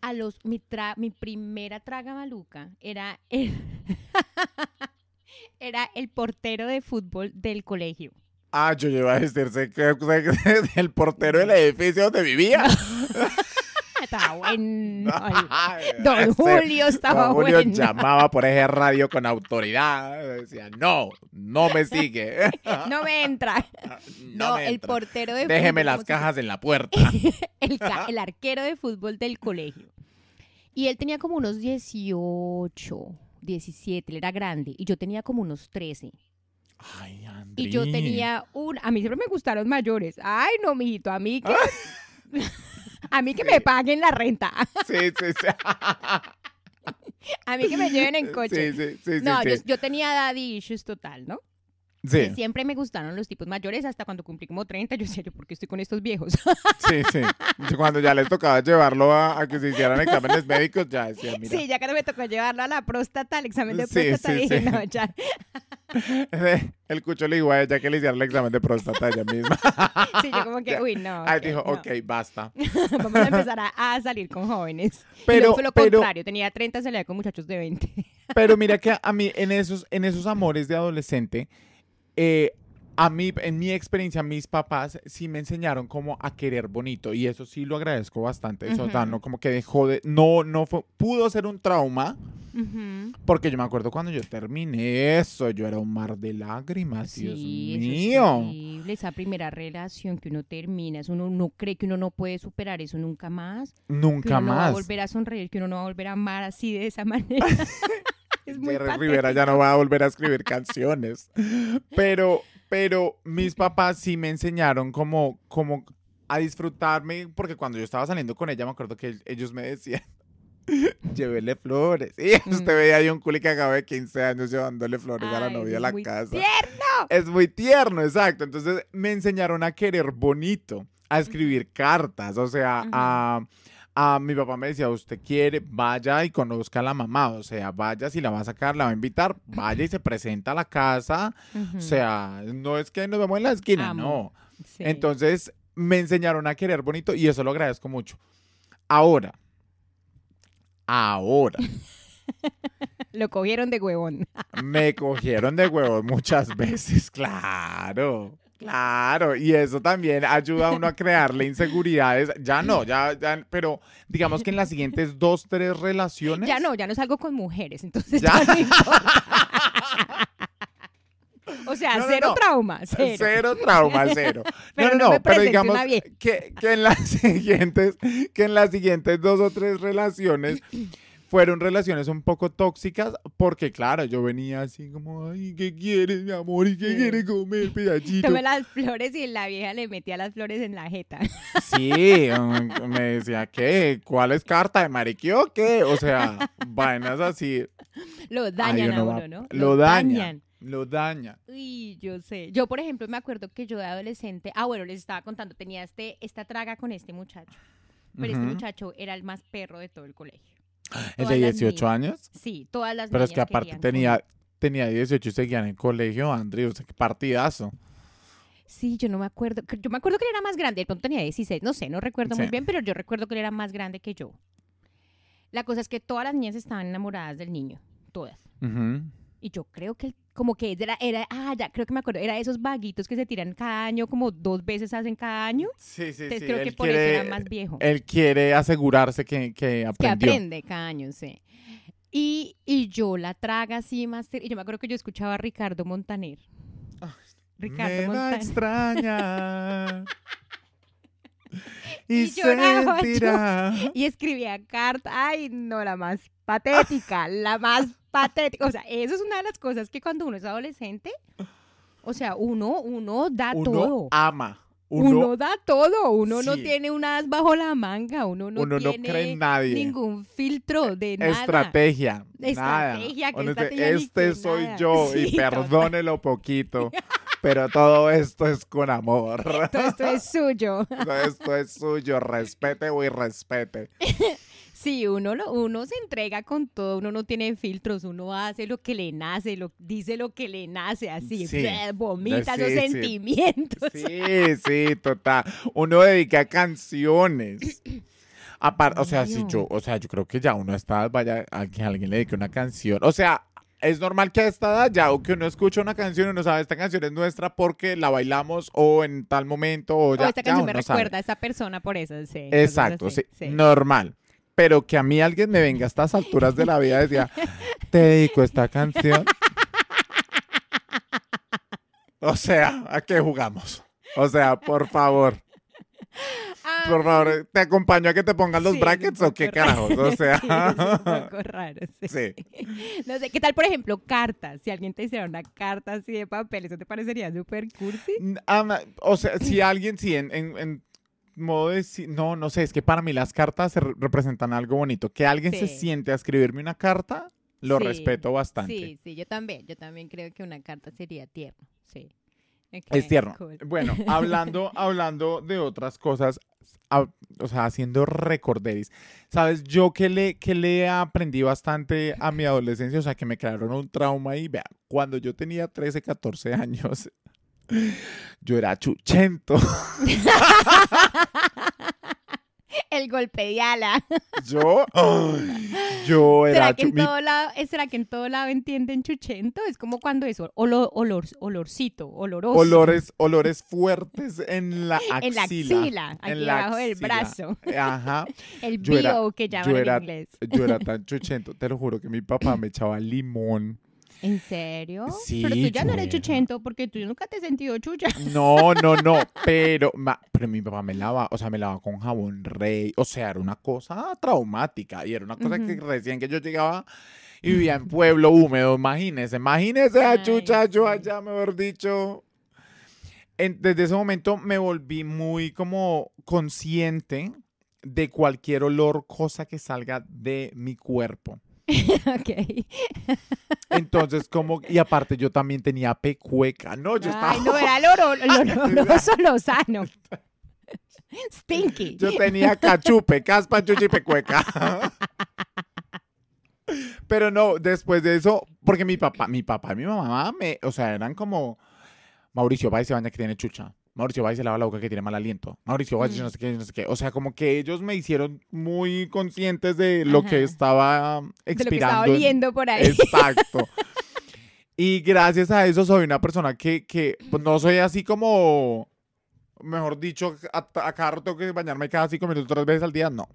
Speaker 2: A los, mi, tra- mi primera traga maluca era el, era el portero de fútbol del colegio.
Speaker 1: Ah, yo iba a decirse que el portero del edificio donde vivía.
Speaker 2: Estaba bueno.
Speaker 1: Ay,
Speaker 2: Don Julio estaba
Speaker 1: Don Julio
Speaker 2: bueno.
Speaker 1: llamaba por ese radio con autoridad. Decía, no, no me sigue.
Speaker 2: No me entra. No,
Speaker 1: me
Speaker 2: el
Speaker 1: entra.
Speaker 2: portero de
Speaker 1: Déjeme
Speaker 2: fútbol,
Speaker 1: las
Speaker 2: ¿cómo se
Speaker 1: cajas en la puerta.
Speaker 2: el, el arquero de fútbol del colegio. Y él tenía como unos 18, 17, él era grande, y yo tenía como unos 13.
Speaker 1: Ay,
Speaker 2: Y yo tenía un... A mí siempre me gustaron mayores. Ay, no, mijito, a mí que... a mí que me paguen la renta.
Speaker 1: Sí, sí, sí.
Speaker 2: A mí que me lleven en coche.
Speaker 1: Sí, sí, sí,
Speaker 2: no. Yo, yo tenía daddy issues total, ¿no?
Speaker 1: Sí,
Speaker 2: Y siempre me gustaron los tipos mayores hasta cuando cumplí como 30. Yo decía, ¿yo por qué estoy con estos viejos?
Speaker 1: sí, sí. Cuando ya les tocaba llevarlo a, a que se hicieran exámenes médicos, ya decía, mira.
Speaker 2: Sí, ya que no me tocó llevarlo a la próstata, al examen de próstata,
Speaker 1: sí,
Speaker 2: dije,
Speaker 1: sí.
Speaker 2: no, ya.
Speaker 1: El cucho le dijo a ella que le hiciera el examen de próstata ella misma.
Speaker 2: Sí, yo como que, uy, no.
Speaker 1: Ahí dijo,
Speaker 2: no.
Speaker 1: ok, basta.
Speaker 2: Vamos a empezar a, a salir con jóvenes. Y
Speaker 1: Pero,
Speaker 2: fue lo
Speaker 1: pero,
Speaker 2: contrario, tenía 30, salía con muchachos de 20.
Speaker 1: pero mira que a mí en esos, en esos amores de adolescente, eh, a mí, en mi experiencia, mis papás sí me enseñaron como a querer bonito y eso sí lo agradezco bastante. Eso,
Speaker 2: Ujú.
Speaker 1: no como que dejó de, no, no fue, pudo ser un trauma porque yo me acuerdo cuando yo terminé eso, yo era un mar de lágrimas, Dios
Speaker 2: Sí, es
Speaker 1: mío.
Speaker 2: terrible, esa primera relación que uno termina, eso uno no cree que uno no puede superar eso nunca más. Que
Speaker 1: Nunca
Speaker 2: uno no va a
Speaker 1: más.
Speaker 2: volver a sonreír, que uno no va a volver a amar así de esa manera. es muy.
Speaker 1: Rivera ya no va a volver a escribir canciones. Pero, pero mis papás sí me enseñaron como, como a disfrutarme, porque cuando yo estaba saliendo con ella, me acuerdo que ellos me decían, llévele flores. Y usted veía ahí un culi que acaba de 15 años llevándole flores a la novia a
Speaker 2: es
Speaker 1: la
Speaker 2: muy
Speaker 1: casa.
Speaker 2: tierno.
Speaker 1: Es muy tierno, exacto. Entonces me enseñaron a querer bonito, a escribir cartas, o sea, a, a mi papá me decía, usted quiere, vaya y conozca a la mamá, o sea, vaya si la va a sacar, la va a invitar, vaya y se presenta a la casa, o sea, no es que nos vemos en la esquina,
Speaker 2: Amo.
Speaker 1: no.
Speaker 2: Sí.
Speaker 1: Entonces me enseñaron a querer bonito y eso lo agradezco mucho. Ahora, ahora,
Speaker 2: Lo cogieron de huevón.
Speaker 1: Me cogieron de huevo muchas veces, claro. Claro, y eso también ayuda a uno a crearle inseguridades. Ya no, ya, ya, pero digamos que en las siguientes dos, tres relaciones.
Speaker 2: Ya no, ya no salgo con mujeres, entonces
Speaker 1: Ya.
Speaker 2: ya, no importa. O sea,
Speaker 1: No,
Speaker 2: cero
Speaker 1: no.
Speaker 2: trauma, cero.
Speaker 1: Cero trauma, cero.
Speaker 2: Pero
Speaker 1: no,
Speaker 2: no
Speaker 1: pero digamos que, que en las siguientes, que en las siguientes dos o tres relaciones fueron relaciones un poco tóxicas, porque claro, yo venía así como, ay, ¿qué quieres, mi amor? ¿Y qué
Speaker 2: Sí.
Speaker 1: quieres comer, pedacito?
Speaker 2: Tomé las flores y la vieja le metía las flores en la jeta.
Speaker 1: Sí, um, me decía, ¿qué? ¿Cuál es carta de mariqueo o qué? O sea, vainas así.
Speaker 2: Lo
Speaker 1: Ay,
Speaker 2: dañan a
Speaker 1: uno
Speaker 2: ¿no?
Speaker 1: Lo daña. Lo daña.
Speaker 2: Uy, yo sé. Yo, por ejemplo, me acuerdo que yo de adolescente, ah, bueno, les estaba contando, tenía este, esta traga con este muchacho. pero este muchacho era el más perro de todo el colegio.
Speaker 1: ¿El de
Speaker 2: las
Speaker 1: 18
Speaker 2: niñas.
Speaker 1: años?
Speaker 2: Sí, todas las
Speaker 1: Pero es que aparte tenía, tenía 18 y seguían en colegio, Andrew. O sea, qué partidazo.
Speaker 2: Sí, yo no me acuerdo. Yo me acuerdo que él era más grande. De pronto tenía 16. No sé, no recuerdo muy bien, pero yo recuerdo que él era más grande que yo. La cosa es que todas las niñas estaban enamoradas del niño. Todas. Y yo creo que él, como que era, era, ah, ya, creo que me acuerdo, era esos vaguitos que se tiran cada año, como dos veces hacen cada año.
Speaker 1: Sí, sí,
Speaker 2: Entonces
Speaker 1: sí.
Speaker 2: creo que por
Speaker 1: quiere-
Speaker 2: eso era más viejo.
Speaker 1: Él quiere asegurarse que, que
Speaker 2: que
Speaker 1: aprendió.
Speaker 2: aprende cada año, sí. Y, y yo la traga así más. ter- Y yo me acuerdo que yo escuchaba a Ricardo Montaner. Ricardo
Speaker 1: Me va a
Speaker 2: Montaner.
Speaker 1: extrañar. y
Speaker 2: Y lloraba yo. Y escribía cartas. Ay, no, la más patética, la más patética. O sea, eso es una de las cosas que cuando uno es adolescente, o sea, uno, uno da
Speaker 1: Uno
Speaker 2: todo.
Speaker 1: ama.
Speaker 2: Uno,
Speaker 1: Uno,
Speaker 2: da todo. Uno no tiene un as bajo la manga. Uno no
Speaker 1: uno no
Speaker 2: tiene
Speaker 1: cree en nadie.
Speaker 2: ningún filtro de nada.
Speaker 1: Estrategia. nada.
Speaker 2: Estrategia, ¿qué
Speaker 1: Uno dice,
Speaker 2: estrategia
Speaker 1: este soy
Speaker 2: nada"?
Speaker 1: yo y
Speaker 2: total.
Speaker 1: perdónelo poquito. Pero todo esto es con amor.
Speaker 2: Todo esto es suyo.
Speaker 1: Todo esto es suyo. Respete o irrespete.
Speaker 2: Sí, uno, lo, uno se entrega con todo, uno no tiene filtros, uno hace lo que le nace, lo, dice lo que le nace, así,
Speaker 1: Sí.
Speaker 2: bleh, vomita
Speaker 1: Sí,
Speaker 2: los
Speaker 1: sí.
Speaker 2: sentimientos.
Speaker 1: Sí, sí, total. Uno dedica canciones. Aparte, o sea, si yo, o sea, yo creo que ya uno está, vaya, a que alguien le dedique una canción. O sea, es normal que a esta edad ya, o que uno escucha una canción y uno sabe, esta canción es nuestra porque la bailamos o en tal momento o ya.
Speaker 2: o esta
Speaker 1: ya
Speaker 2: canción me
Speaker 1: sabe.
Speaker 2: recuerda a esa persona por eso, sí.
Speaker 1: Exacto, sí, normal. Pero que a mí alguien me venga a estas alturas de la vida y decía, te dedico esta canción. O sea, ¿a qué jugamos? O sea, por favor,
Speaker 2: Ah,
Speaker 1: por favor, ¿te acompaño a que te pongan los
Speaker 2: sí,
Speaker 1: brackets o qué
Speaker 2: raro.
Speaker 1: carajos? O sea,
Speaker 2: Sí, es un poco raro, sí.
Speaker 1: sí.
Speaker 2: No sé, ¿qué tal, por ejemplo, cartas? Si alguien te hiciera una carta así de papel, ¿eso te parecería súper cursi?
Speaker 1: O sea, si alguien, sí, en, en- en modo de, sí- no, no sé, es que para mí las cartas se re- representan algo bonito. Que alguien se
Speaker 2: Sí.
Speaker 1: siente a escribirme una carta, lo
Speaker 2: Sí,
Speaker 1: respeto bastante.
Speaker 2: Sí, sí, yo también, yo también creo que una carta sería tierno, sí. Ok,
Speaker 1: Es tierno.
Speaker 2: cool.
Speaker 1: Bueno, hablando, hablando de otras cosas, a- o sea, haciendo recorderis. Sabes, yo que le, que le aprendí bastante a mi adolescencia, o sea, que me crearon un trauma y vea, cuando yo tenía 13, 14 años, yo era chuchento.
Speaker 2: El golpe de ala.
Speaker 1: Yo, yo era
Speaker 2: ¿Será que, en
Speaker 1: chu- mi-
Speaker 2: todo lado, eh, ¿Será que en todo lado entienden chuchento? Es como cuando es olor, olor, olorcito, oloroso.
Speaker 1: olores, olores fuertes en la axila.
Speaker 2: En la axila, aquí
Speaker 1: en la
Speaker 2: debajo del brazo.
Speaker 1: Ajá.
Speaker 2: El
Speaker 1: Yo era-
Speaker 2: bio que llaman
Speaker 1: yo era-
Speaker 2: en inglés.
Speaker 1: Yo era tan chuchento, te lo juro que mi papá me echaba limón.
Speaker 2: ¿En serio?
Speaker 1: Sí,
Speaker 2: Pero tú ya no eres chuchento porque tú nunca te has sentido chucha.
Speaker 1: No, no, no, pero, ma- pero mi papá me lava, o sea, me lava con jabón rey, o sea, era una cosa traumática y era una cosa que recién que yo llegaba y vivía en pueblo húmedo, imagínese, imagínese a chucha, yo allá, mejor dicho. En- desde ese momento me volví muy como consciente de cualquier olor, cosa que salga de mi cuerpo.
Speaker 2: ok.
Speaker 1: Entonces, como, y aparte yo también tenía pecueca, no, yo estaba...
Speaker 2: Ay, no, era el oro, el oloroso lozano. Stinky.
Speaker 1: Yo tenía cachupe, caspa, chuchi y pecueca. Pero no, después de eso, porque mi papá, mi papá y mi mamá, me, o sea, eran como, Mauricio, y se baña que tiene chucha. Mauricio, va y se lava la boca que tiene mal aliento. Mauricio, va y
Speaker 2: Mm.
Speaker 1: no sé qué, no sé qué. O sea, como que ellos me hicieron muy conscientes de lo que
Speaker 2: Ajá.
Speaker 1: estaba
Speaker 2: de lo que
Speaker 1: expirando.
Speaker 2: estaba
Speaker 1: en-
Speaker 2: oliendo por ahí.
Speaker 1: Exacto. Y gracias a eso soy una persona que, que pues, no soy así como, mejor dicho, a, a cada rato tengo que bañarme cada cinco minutos, tres veces al día, no.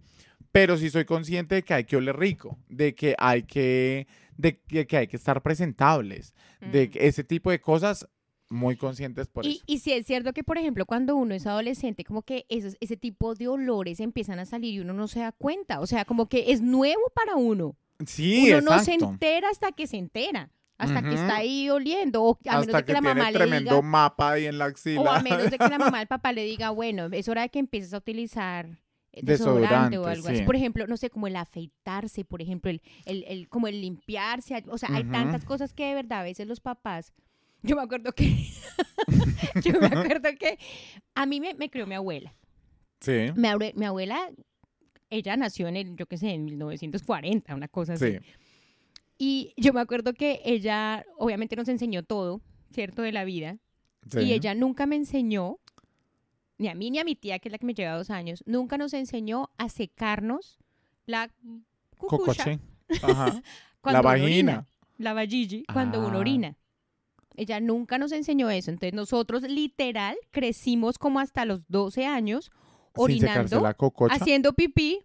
Speaker 1: Pero sí soy consciente de que hay que oler rico, de que hay que, de que, que hay que estar presentables, de
Speaker 2: Mm.
Speaker 1: que ese tipo de cosas, muy conscientes por
Speaker 2: Y,
Speaker 1: eso.
Speaker 2: y sí es cierto que, por ejemplo, cuando uno es adolescente, como que esos, ese tipo de olores empiezan a salir y uno no se da cuenta. O sea, como que es nuevo para uno.
Speaker 1: Sí,
Speaker 2: uno no se entera hasta que se entera. Hasta que está ahí oliendo. O a menos
Speaker 1: Hasta
Speaker 2: de que,
Speaker 1: que
Speaker 2: la
Speaker 1: tiene
Speaker 2: mamá le
Speaker 1: tremendo
Speaker 2: diga.
Speaker 1: mapa ahí en la axila.
Speaker 2: O a menos de que la mamá, el papá le diga, bueno, es hora de que empieces a utilizar eh, desodorante o
Speaker 1: Desodorante,
Speaker 2: algo así.
Speaker 1: sí.
Speaker 2: Por ejemplo, no sé, como el afeitarse, por ejemplo, el, el, el- como el limpiarse. O sea, hay tantas cosas que de verdad a veces los papás. Yo me acuerdo que. yo me acuerdo que. A mí me, me crió mi abuela.
Speaker 1: Sí.
Speaker 2: Mi, abue- mi abuela ella nació en el, yo qué sé, en 1940, una cosa así.
Speaker 1: Sí.
Speaker 2: Y yo me acuerdo que ella obviamente nos enseñó todo, ¿cierto? De la vida.
Speaker 1: sí.
Speaker 2: Y ella nunca me enseñó, ni a mí ni a mi tía, que es la que me lleva dos años, nunca nos enseñó a secarnos la cucucha.
Speaker 1: Ajá. La
Speaker 2: uno orina,
Speaker 1: vagina.
Speaker 2: la vagigi, cuando uno
Speaker 1: Ah.
Speaker 2: orina. Ella nunca nos enseñó eso. Entonces nosotros literal crecimos como hasta los 12 años orinando,
Speaker 1: la
Speaker 2: haciendo pipí.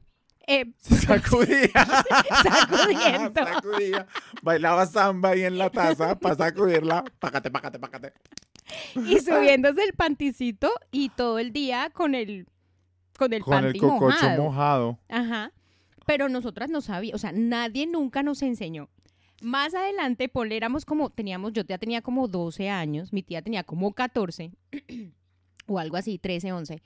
Speaker 2: eh,
Speaker 1: sacudía.
Speaker 2: Sacudiendo.
Speaker 1: Sacudía. Bailaba samba ahí en la taza para sacudirla. Pácate, pácate, pácate.
Speaker 2: y subiéndose el panticito y todo el día con el con el
Speaker 1: Con el cococho
Speaker 2: mojado.
Speaker 1: mojado.
Speaker 2: Ajá. Pero nosotras no sabíamos, o sea, nadie nunca nos enseñó. Más adelante, Paul, éramos como, teníamos, yo ya tenía como 12 años, mi tía tenía como 14, o algo así, 13, 11.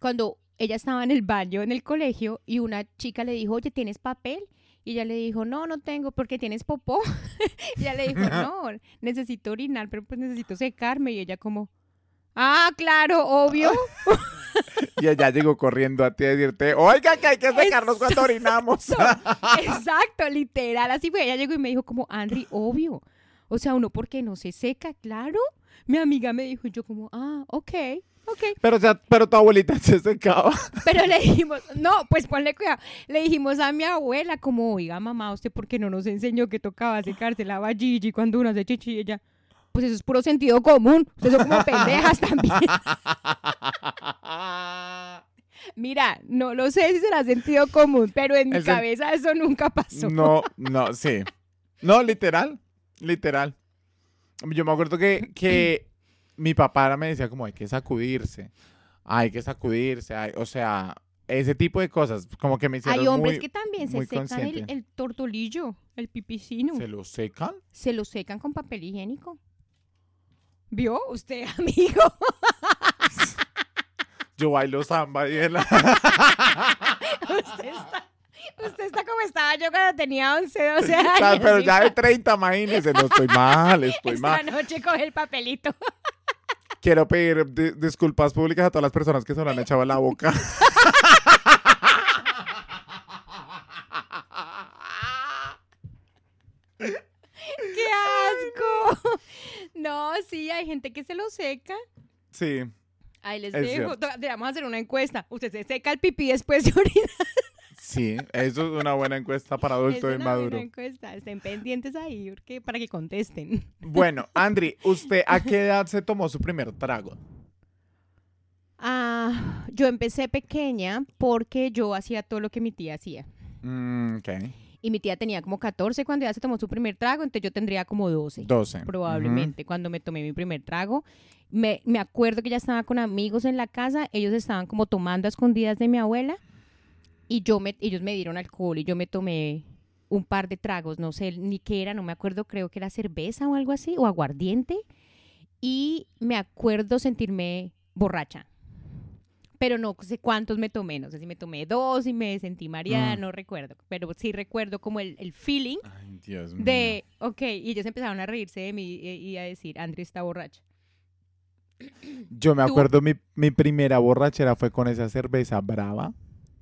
Speaker 2: Cuando ella estaba en el baño en el colegio y una chica le dijo, oye, ¿tienes papel? Y ella le dijo, no, no tengo, porque tienes popó. y ella le dijo, no, necesito orinar, pero pues necesito secarme. Y ella como, ah, claro, obvio.
Speaker 1: Y ella llegó corriendo a ti a decirte, oiga, que hay que secarnos cuando orinamos.
Speaker 2: Exacto, literal, así fue. Ella llegó y me dijo como, Andri, obvio. O sea, uno porque no se seca, claro. Mi amiga me dijo y yo como, ah, ok, ok.
Speaker 1: Pero, o sea, pero tu abuelita se secaba.
Speaker 2: Pero le dijimos, no, pues ponle cuidado. Le dijimos a mi abuela como, oiga, mamá, ¿usted por qué no nos enseñó que tocaba secarse la vajiji cuando uno hace chichi? Y ella, pues eso es puro sentido común. Ustedes son como pendejas también. Mira, no lo sé si será sentido común, pero en mi
Speaker 1: El
Speaker 2: cabeza eso nunca pasó.
Speaker 1: No, no, sí. No, literal, literal. Yo me acuerdo que, que mi papá me decía como hay que sacudirse, hay que sacudirse, hay- o sea, ese tipo de cosas, como que me hicieron
Speaker 2: Hay hombres
Speaker 1: muy-
Speaker 2: que también se secan el, el tortolillo, el pipicino.
Speaker 1: ¿Se lo secan?
Speaker 2: Se lo secan con papel higiénico. ¿Vio usted, amigo?
Speaker 1: Yo bailo samba en la...
Speaker 2: usted, está, usted está como estaba yo cuando tenía 11, 12 años.
Speaker 1: Pero ya de
Speaker 2: hijo.
Speaker 1: 30, imagínense, no estoy mal, estoy
Speaker 2: Esta
Speaker 1: mal.
Speaker 2: noche coge el papelito.
Speaker 1: Quiero pedir di- disculpas públicas a todas las personas que se lo han echado en la boca.
Speaker 2: ¡Qué asco! No, sí, hay gente que se lo seca.
Speaker 1: Sí,
Speaker 2: Ahí les
Speaker 1: Es
Speaker 2: dejo.
Speaker 1: cierto.
Speaker 2: Vamos a hacer una encuesta. ¿Usted se seca el pipí después de orinar?
Speaker 1: sí, eso es una buena encuesta para adulto
Speaker 2: es
Speaker 1: y
Speaker 2: una
Speaker 1: maduro.
Speaker 2: buena encuesta. Estén pendientes ahí porque, para que contesten.
Speaker 1: Bueno, Andri, ¿usted a qué edad se tomó su primer trago?
Speaker 2: Ah, yo empecé pequeña porque yo hacía todo lo que mi tía hacía.
Speaker 1: Mm, ok,
Speaker 2: Y mi tía tenía como 14 cuando ella se tomó su primer trago, entonces yo tendría como 12.
Speaker 1: 12.
Speaker 2: probablemente, cuando me tomé mi primer trago. Me, me acuerdo que ya estaba con amigos en la casa, ellos estaban como tomando a escondidas de mi abuela y yo me, ellos me dieron alcohol y yo me tomé un par de tragos, no sé ni qué era, no me acuerdo, creo que era cerveza o algo así, o aguardiente, y me acuerdo sentirme borracha. Pero no sé cuántos me tomé, no sé si me tomé dos y me sentí mareada,
Speaker 1: Mm.
Speaker 2: no recuerdo, pero sí recuerdo como el, el feeling
Speaker 1: Ay, Dios mío.
Speaker 2: de, ok, y ellos empezaron a reírse de mí y, y a decir, André está borracha.
Speaker 1: Yo me
Speaker 2: ¿Tú?
Speaker 1: acuerdo mi, mi primera borrachera fue con esa cerveza brava,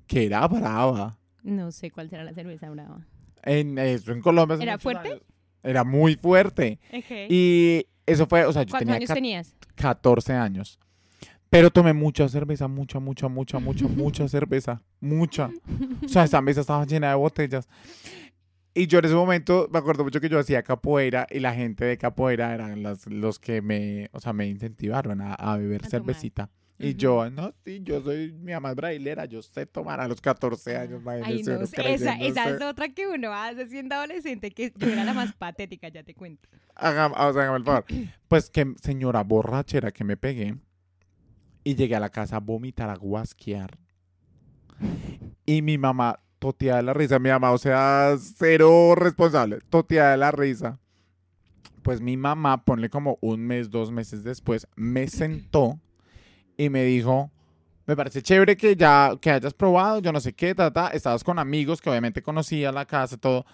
Speaker 1: que era brava.
Speaker 2: No sé cuál será la cerveza brava.
Speaker 1: En, eso en Colombia.
Speaker 2: ¿Era fuerte?
Speaker 1: años. Era muy fuerte. Y eso fue, o sea, yo
Speaker 2: ¿Cuántos
Speaker 1: tenía
Speaker 2: años tenías?
Speaker 1: 14 años. Pero tomé mucha cerveza, mucha, mucha, mucha, mucha, mucha cerveza. Mucha. O sea, esa mesa estaba llena de botellas. Y yo en ese momento me acuerdo mucho que yo hacía capoeira y la gente de capoeira eran las, los que me, o sea, me incentivaron a, a beber
Speaker 2: A tomar.
Speaker 1: cervecita. Y
Speaker 2: Ujú.
Speaker 1: yo, no, sí, yo soy mi mamá es brailera, yo sé tomar a los 14 años.
Speaker 2: Ay, no esa, esa es otra que uno hace siendo adolescente, que yo era la más patética, ya te cuento.
Speaker 1: Hágame, o sea, hágame el favor. Pues que señora borrachera que me pegué y llegué a la casa a vomitar, a guasquear. Y mi mamá toteada de la risa, mi mamá, o sea, cero responsable, toteada de la risa. Pues mi mamá, ponle como un mes, dos meses después, me sentó y me dijo, me parece chévere que ya que hayas probado, yo no sé qué, ta, ta. estabas con amigos que obviamente conocía la casa, todo,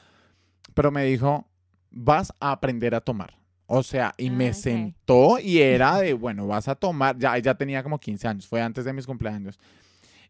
Speaker 1: pero me dijo, vas a aprender a tomar. O sea, y
Speaker 2: Ah,
Speaker 1: me
Speaker 2: ok.
Speaker 1: sentó y era de, bueno, vas a tomar, ya, ya tenía como 15 años, fue antes de mis cumpleaños.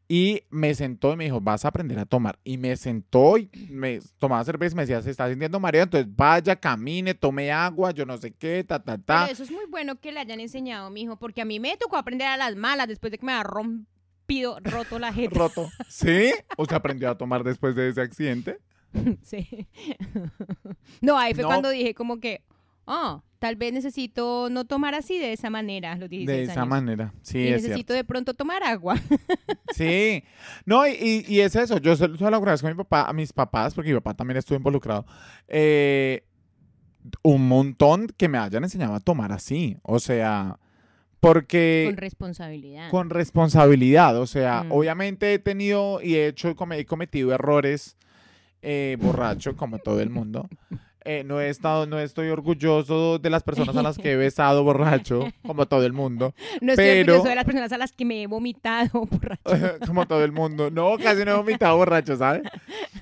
Speaker 1: Y me sentó y me dijo, vas a aprender a tomar. Y me sentó y me tomaba cerveza y me decía, se está sintiendo mareo, entonces vaya, camine, tome agua, yo no sé qué, ta, ta, ta.
Speaker 2: Pero eso es muy bueno que le hayan enseñado, mijo, porque a mí me tocó aprender a las malas después de que me ha rompido, roto la jeta.
Speaker 1: Roto. ¿Sí? ¿O se aprendió a tomar después de ese accidente?
Speaker 2: Sí. No, ahí fue
Speaker 1: No.
Speaker 2: cuando dije como que, oh, tal vez necesito no tomar así de esa manera, los 16
Speaker 1: De esa
Speaker 2: años.
Speaker 1: manera. Sí,
Speaker 2: y
Speaker 1: es
Speaker 2: necesito
Speaker 1: cierto.
Speaker 2: de pronto tomar agua.
Speaker 1: Sí. No, y, y- es eso. Yo se lo agradezco a mi papá, a mis papás, porque mi papá también estuvo involucrado. eh, un montón que me hayan enseñado a tomar así. O sea, porque...
Speaker 2: con responsabilidad.
Speaker 1: con responsabilidad. O sea,
Speaker 2: Mm.
Speaker 1: obviamente he tenido y he hecho, he cometido errores eh, borracho, como todo el mundo. Eh, no he estado, no estoy orgulloso de las personas a las que he besado borracho, como todo el mundo.
Speaker 2: no estoy
Speaker 1: pero-
Speaker 2: orgulloso de las personas a las que me he vomitado borracho.
Speaker 1: como todo el mundo. No, casi no he vomitado borracho, ¿sabes?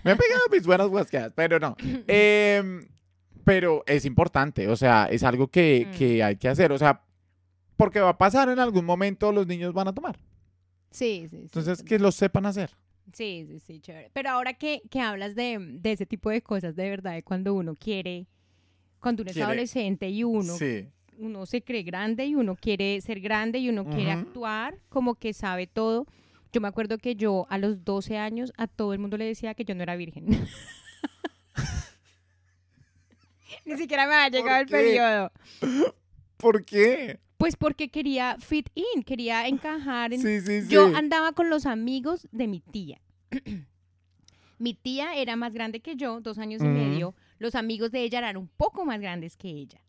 Speaker 1: Me he pegado mis buenas guasqueadas, pero no. Em, pero es importante, o sea, es algo que,
Speaker 2: Mm.
Speaker 1: que hay que hacer, o sea, porque va a pasar en algún momento, los niños van a tomar.
Speaker 2: Sí, sí, sí.
Speaker 1: Entonces,
Speaker 2: sí.
Speaker 1: que lo sepan hacer.
Speaker 2: Sí, sí, sí, chévere. Pero ahora que, que hablas de, de ese tipo de cosas, de verdad, de cuando uno quiere, cuando uno es adolescente y uno,
Speaker 1: Sí.
Speaker 2: uno se cree grande y uno quiere ser grande y uno quiere actuar como que sabe todo. Yo me acuerdo que yo a los 12 años a todo el mundo le decía que yo no era virgen. Ni siquiera me había llegado el periodo.
Speaker 1: ¿Por qué?
Speaker 2: Pues porque quería fit in, quería encajar en,
Speaker 1: Sí, sí, sí.
Speaker 2: yo andaba con los amigos de mi tía. mi tía era más grande que yo, dos años y medio. Los amigos de ella eran un poco más grandes que ella.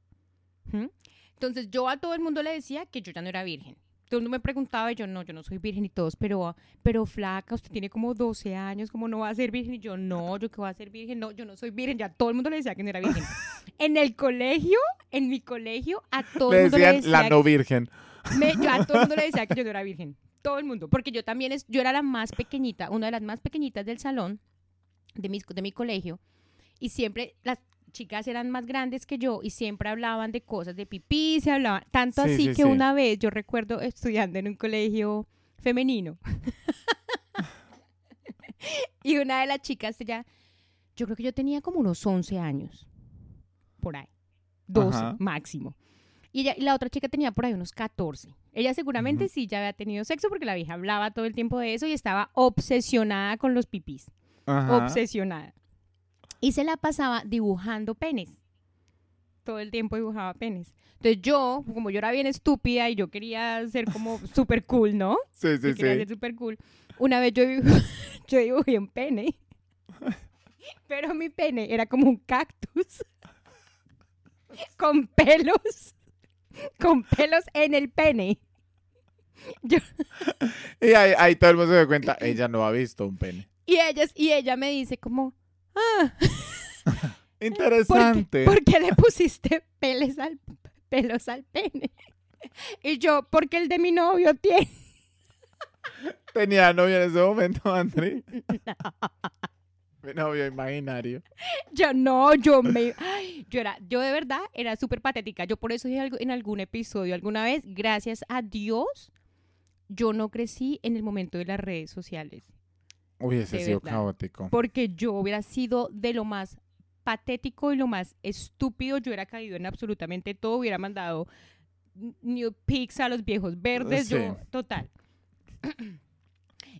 Speaker 2: ¿Mm? Entonces yo a todo el mundo le decía que yo ya no era virgen. Todo el mundo me preguntaba y yo no, yo no soy virgen y todos, pero, pero flaca, usted tiene como 12 años, ¿cómo no va a ser virgen? Y yo no, yo que voy a ser virgen, no, yo no soy virgen. Ya todo el mundo le decía que no era virgen. en el colegio, en mi colegio, a todo el mundo le
Speaker 1: decían
Speaker 2: decía
Speaker 1: la no virgen.
Speaker 2: me- yo a todo el mundo le decía que yo no era virgen. Todo el mundo. Porque yo también, es, yo era la más pequeñita, una de las más pequeñitas del salón de, mis, de mi colegio. Y siempre las chicas eran más grandes que yo y siempre hablaban de cosas de pipí, se hablaban. Tanto
Speaker 1: Sí,
Speaker 2: así
Speaker 1: sí,
Speaker 2: que
Speaker 1: sí.
Speaker 2: una vez yo recuerdo estudiando en un colegio femenino. y una de las chicas, ya, yo creo que yo tenía como unos 11 años. Por ahí. 12
Speaker 1: Ajá.
Speaker 2: máximo. Y, ella- y la otra chica tenía por ahí unos 14. Ella seguramente sí ya había tenido sexo porque la vieja hablaba todo el tiempo de eso y estaba obsesionada con los pipís.
Speaker 1: Ajá.
Speaker 2: Obsesionada. Y se la pasaba dibujando penes. Todo el tiempo dibujaba penes. Entonces yo, como yo era bien estúpida y yo quería ser como súper cool, ¿no?
Speaker 1: Sí,
Speaker 2: Yo
Speaker 1: sí,
Speaker 2: quería
Speaker 1: sí.
Speaker 2: ser súper cool. Una vez yo, yo dibujé un pene. Pero mi pene era como un cactus. Con pelos. Con pelos en el pene. Yo,
Speaker 1: Y ahí, ahí todo el mundo se dio cuenta, ella no ha visto un pene.
Speaker 2: y, ella, y ella me dice como, ah, ¿por qué,
Speaker 1: Interesante.
Speaker 2: por qué le pusiste peles al, pelos al pene? Y yo, porque el de mi novio tiene.
Speaker 1: Tenía novio en ese momento, André. Mi novio imaginario.
Speaker 2: Yo no, yo me, ay, yo era, yo de verdad era súper patética. Yo por eso dije algo en algún episodio alguna vez, gracias a Dios, yo no crecí en el momento de las redes sociales,
Speaker 1: Hubiese sido
Speaker 2: verdad.
Speaker 1: caótico.
Speaker 2: porque yo hubiera sido de lo más patético y lo más estúpido. Yo hubiera caído en absolutamente todo, hubiera mandado new pics a los viejos verdes,
Speaker 1: Sí.
Speaker 2: yo, total.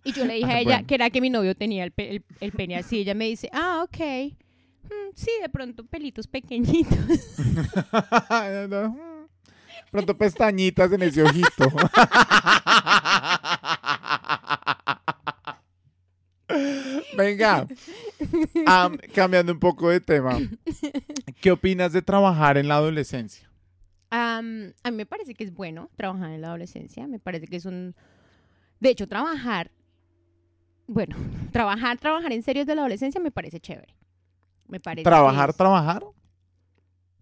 Speaker 2: Y yo le dije a ella
Speaker 1: Bueno.
Speaker 2: que era que mi novio tenía el, pe- el- el pene así. Ella me dice, ah, ok. Mm, sí, de pronto pelitos pequeñitos.
Speaker 1: Pronto pestañitas en ese ojito. Venga, am, cambiando un poco de tema. ¿Qué opinas de trabajar en la adolescencia?
Speaker 2: A mí me parece que es bueno trabajar en la adolescencia. Me parece que es un... De hecho, trabajar... Bueno, trabajar, trabajar en serio de la adolescencia me parece chévere. Me parece
Speaker 1: ¿Trabajar,
Speaker 2: es-
Speaker 1: trabajar?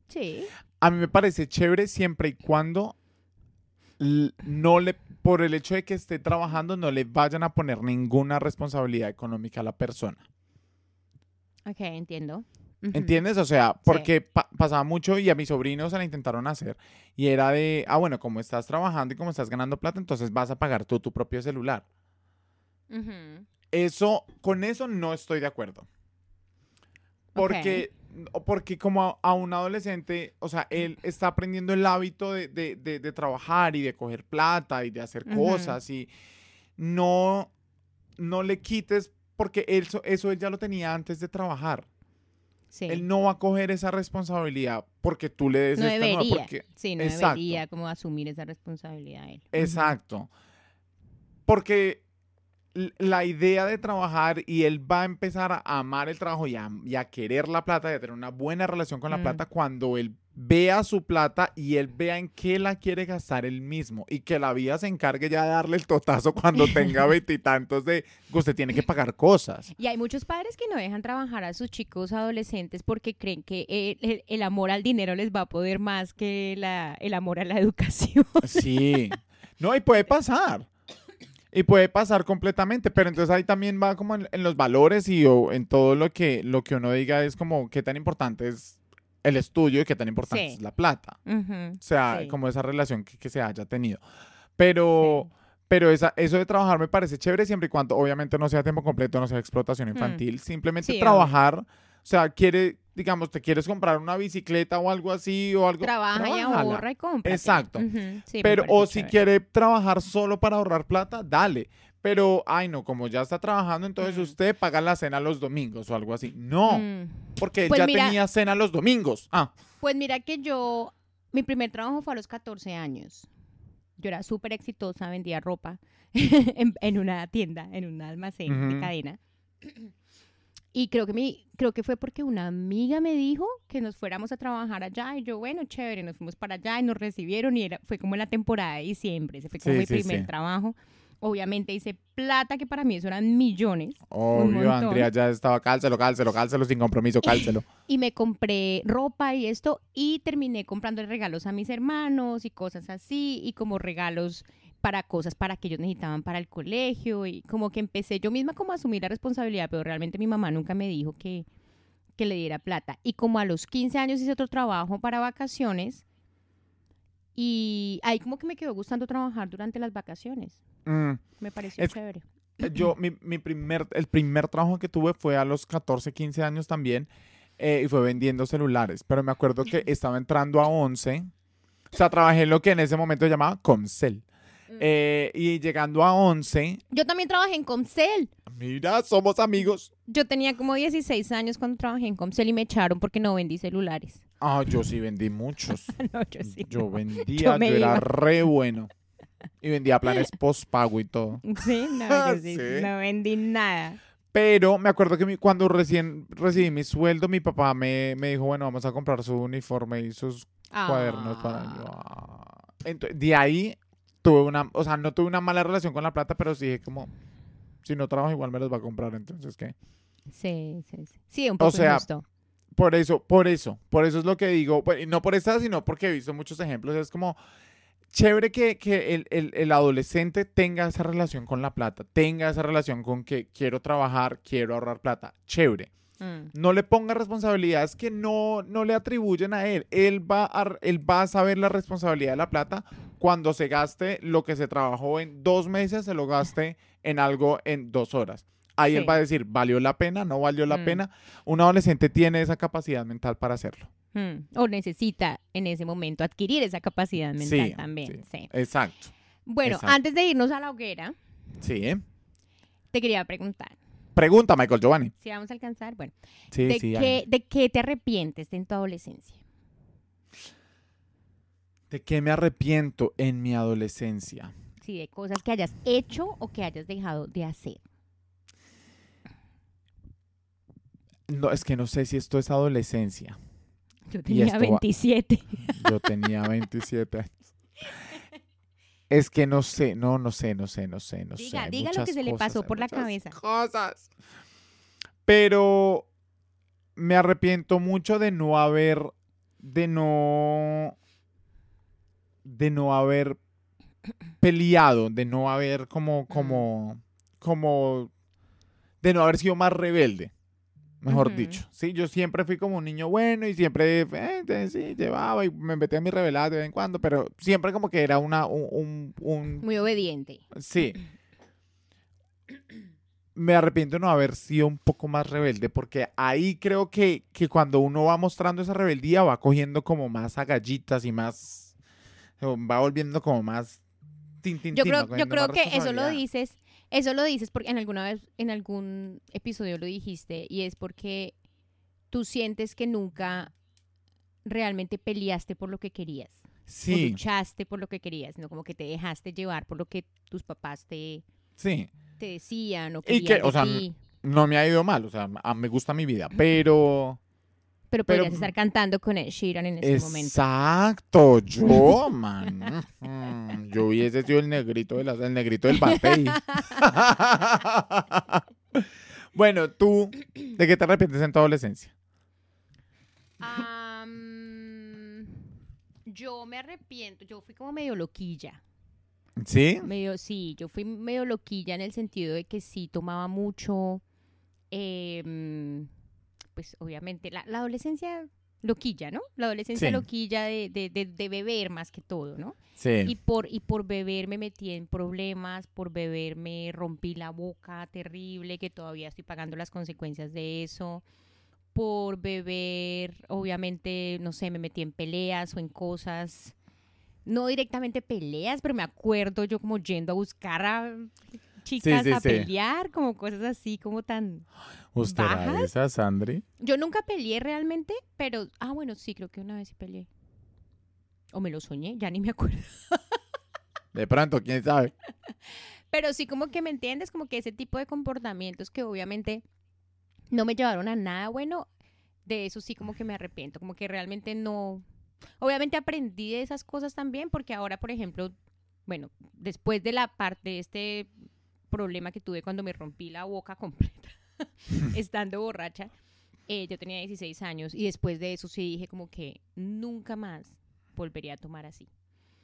Speaker 2: Sí.
Speaker 1: A mí me parece chévere siempre y cuando no le, por el hecho de que esté trabajando, no le vayan a poner ninguna responsabilidad económica a la persona.
Speaker 2: Ok, entiendo.
Speaker 1: ¿Entiendes? O sea, porque pa- pasaba mucho y a mis sobrinos se la intentaron hacer y era de, ah, bueno, como estás trabajando y como estás ganando plata, entonces vas a pagar tú tu propio celular. Eso, con eso no estoy de acuerdo. Porque, o porque como a, a un adolescente, o sea, él está aprendiendo el hábito de, de- de- de trabajar y de coger plata y de hacer cosas y no, no le quites, porque eso, eso él ya lo tenía antes de trabajar.
Speaker 2: Sí.
Speaker 1: Él no va a coger esa responsabilidad porque tú le des
Speaker 2: no
Speaker 1: esta nueva-
Speaker 2: debería.
Speaker 1: porque-
Speaker 2: sí, no
Speaker 1: Exacto.
Speaker 2: debería como asumir esa responsabilidad él. Ujú.
Speaker 1: Exacto. Porque la idea de trabajar y él va a empezar a amar el trabajo y a, y a querer la plata y a tener una buena relación con la
Speaker 2: Mm.
Speaker 1: plata cuando él vea su plata y él vea en qué la quiere gastar él mismo y que la vida se encargue ya de darle el totazo cuando tenga veintitantos de que usted tiene que pagar cosas.
Speaker 2: Y hay muchos padres que no dejan trabajar a sus chicos adolescentes porque creen que el, el- el amor al dinero les va a poder más que la- el amor a la educación.
Speaker 1: Sí. No, y puede pasar. Y puede pasar completamente, pero entonces ahí también va como en, en los valores y o en todo lo que, lo que uno diga es como qué tan importante es el estudio y qué tan importante
Speaker 2: Sí.
Speaker 1: es la plata. O sea,
Speaker 2: Sí.
Speaker 1: como esa relación que, que se haya tenido. Pero, pero esa, eso de trabajar me parece chévere siempre y cuando obviamente no sea tiempo completo, no sea explotación infantil. Simplemente trabajar, o sea, quiere, digamos, te quieres comprar una bicicleta o algo así o algo.
Speaker 2: Trabaja y ahorra y compra.
Speaker 1: Exacto.
Speaker 2: Sí,
Speaker 1: Pero, o si
Speaker 2: chévere.
Speaker 1: quiere trabajar solo para ahorrar plata, dale. Pero, ay, no, como ya está trabajando, entonces usted paga la cena los domingos o algo así. No,
Speaker 2: Mm.
Speaker 1: porque
Speaker 2: Pues
Speaker 1: ya
Speaker 2: mira-
Speaker 1: tenía cena los domingos. Ah,
Speaker 2: Pues mira que yo, mi primer trabajo fue a los 14 años. Yo era súper exitosa, vendía ropa en, en una tienda, en un almacén de cadena. Y creo que, mi, creo que fue porque una amiga me dijo que nos fuéramos a trabajar allá. Y yo, bueno, chévere, nos fuimos para allá y nos recibieron. Y era, fue como en la temporada de diciembre. Ese fue como
Speaker 1: Sí,
Speaker 2: mi
Speaker 1: sí,
Speaker 2: primer
Speaker 1: sí.
Speaker 2: trabajo. Obviamente hice plata, que para mí eso eran millones.
Speaker 1: obvio. Andrea ya estaba, cálcelo, cálcelo, cálcelo sin compromiso, cálcelo.
Speaker 2: Y me compré ropa y esto y terminé comprando regalos a mis hermanos y cosas así y como regalos para cosas para que ellos necesitaban para el colegio y como que empecé yo misma como a asumir la responsabilidad, pero realmente mi mamá nunca me dijo que, que le diera plata. Y como a los 15 años hice otro trabajo para vacaciones y ahí como que me quedó gustando trabajar durante las vacaciones.
Speaker 1: Mm,
Speaker 2: Me pareció
Speaker 1: Es-
Speaker 2: chévere.
Speaker 1: Yo, mi, mi primer, el primer trabajo que tuve fue a los 14, 15 años también, eh, y fue vendiendo celulares. Pero me acuerdo que estaba entrando a 11, o sea, trabajé en lo que en ese momento llamaba Comcel.
Speaker 2: Mm.
Speaker 1: Eh, y llegando a 11,
Speaker 2: Yo también trabajé en Comcel.
Speaker 1: mira, somos amigos.
Speaker 2: Yo tenía como 16 años cuando trabajé en Comcel y me echaron porque no vendí celulares.
Speaker 1: Ah, yo sí vendí muchos.
Speaker 2: no, yo sí.
Speaker 1: Yo
Speaker 2: no.
Speaker 1: vendía,
Speaker 2: Yo
Speaker 1: yo, era
Speaker 2: iba.
Speaker 1: re bueno. Y vendía planes postpago y todo.
Speaker 2: Sí, no, yo sí,
Speaker 1: Sí.
Speaker 2: no vendí nada.
Speaker 1: Pero me acuerdo que mi- cuando recién recibí mi sueldo, mi papá me, me dijo, bueno, vamos a comprar su uniforme y sus cuadernos para yo.
Speaker 2: Ah.
Speaker 1: ah. Ento- de ahí tuve una, o sea, no tuve una mala relación con la plata, pero sí dije como, si no trabajo igual me los va a comprar, entonces qué.
Speaker 2: Sí, sí, sí. Sí, un poco
Speaker 1: sea,
Speaker 2: injusto.
Speaker 1: Por eso, por eso, por eso es lo que digo, pues, y no por esta, sino porque he visto muchos ejemplos, es como chévere que, que el, el- el adolescente tenga esa relación con la plata, tenga esa relación con que quiero trabajar, quiero ahorrar plata, chévere.
Speaker 2: Mm.
Speaker 1: no le ponga responsabilidades que no, no le atribuyen a él. Él va a, él va a saber la responsabilidad de la plata cuando se gaste lo que se trabajó en dos meses, se lo gaste en algo en dos horas. Ahí
Speaker 2: Sí.
Speaker 1: él va a decir, ¿valió la pena? ¿No valió la
Speaker 2: Mm.
Speaker 1: pena? Un adolescente tiene esa capacidad mental para hacerlo.
Speaker 2: Mm. O necesita en ese momento adquirir esa capacidad mental
Speaker 1: Sí,
Speaker 2: también. Sí.
Speaker 1: Exacto.
Speaker 2: Bueno,
Speaker 1: Exacto.
Speaker 2: antes de irnos a la hoguera,
Speaker 1: Sí.
Speaker 2: te quería preguntar.
Speaker 1: Pregunta, Michael Giovanni.
Speaker 2: Si vamos a alcanzar, bueno,
Speaker 1: Sí,
Speaker 2: ¿de,
Speaker 1: sí.
Speaker 2: qué. ¿de qué te arrepientes en tu adolescencia?
Speaker 1: ¿De qué me arrepiento en mi adolescencia?
Speaker 2: Sí, de cosas que hayas hecho o que hayas dejado de hacer.
Speaker 1: No, es que no sé si esto es adolescencia.
Speaker 2: Yo tenía
Speaker 1: esto va-
Speaker 2: 27.
Speaker 1: Yo tenía 27 años. Es que no sé, no, no sé, no sé, no sé, no
Speaker 2: Diga,
Speaker 1: sé.
Speaker 2: diga lo que se le pasó por la cabeza.
Speaker 1: Cosas. Pero me arrepiento mucho de no haber, de no, de no haber peleado, de no haber como, como, como, de no haber sido más rebelde. Mejor dicho, sí, yo siempre fui como un niño bueno y siempre, eh, sí, llevaba y me metía a mi rebelada de vez en cuando, pero siempre como que era una, un, un- un-
Speaker 2: Muy obediente.
Speaker 1: sí. me arrepiento de no haber sido un poco más rebelde, porque ahí creo que, que cuando uno va mostrando esa rebeldía va cogiendo como más agallitas y más, va volviendo como más... tin, tin,
Speaker 2: Yo
Speaker 1: tin,
Speaker 2: creo, yo creo que eso lo dices, eso lo dices porque en alguna vez, en algún episodio lo dijiste, y es porque tú sientes que nunca realmente peleaste por lo que querías. O
Speaker 1: Sí,
Speaker 2: luchaste por lo que querías, no como que te dejaste llevar por lo que tus papás te,
Speaker 1: sí.
Speaker 2: te decían o
Speaker 1: Y
Speaker 2: querían
Speaker 1: que,
Speaker 2: de
Speaker 1: o sea. No me ha ido mal, o sea, me gusta mi vida, pero...
Speaker 2: Pero
Speaker 1: pero-
Speaker 2: podrías estar cantando con Ed Sheeran en este momento.
Speaker 1: Exacto, yo, man. Mm, Yo hubiese sido el negrito, de la- el negrito del batey. bueno, tú, ¿de qué te arrepientes en tu adolescencia?
Speaker 2: Am, yo me arrepiento, yo fui como medio loquilla.
Speaker 1: ¿Sí?
Speaker 2: Medio, sí, yo fui medio loquilla en el sentido de que sí tomaba mucho. em, pues obviamente, la, la adolescencia loquilla, ¿no? La adolescencia
Speaker 1: Sí.
Speaker 2: loquilla de, de, de- de beber más que todo, ¿no? Y
Speaker 1: Sí.
Speaker 2: por, y por beber me metí en problemas, por beber me rompí la boca terrible, que todavía estoy pagando las consecuencias de eso. Por beber, obviamente, no sé, me metí en peleas o en cosas. No directamente peleas, pero me acuerdo yo como yendo a buscar a chicas
Speaker 1: sí,
Speaker 2: a
Speaker 1: sí.
Speaker 2: pelear, como cosas así, como tan...
Speaker 1: ¿Usted era
Speaker 2: ¿Bajas?
Speaker 1: esa, Sandri?
Speaker 2: Yo nunca peleé realmente, pero... Ah, bueno, sí, creo que una vez sí peleé. O me lo soñé, ya ni me acuerdo.
Speaker 1: De pronto, quién sabe.
Speaker 2: Pero sí como que me entiendes, como que ese tipo de comportamientos que obviamente no me llevaron a nada bueno, de eso sí como que me arrepiento, como que realmente no... Obviamente aprendí de esas cosas también, porque ahora, por ejemplo, bueno, después de la parte de este problema que tuve cuando me rompí la boca completa, estando borracha, eh, yo tenía 16 años y después de eso sí dije como que nunca más volvería a tomar así.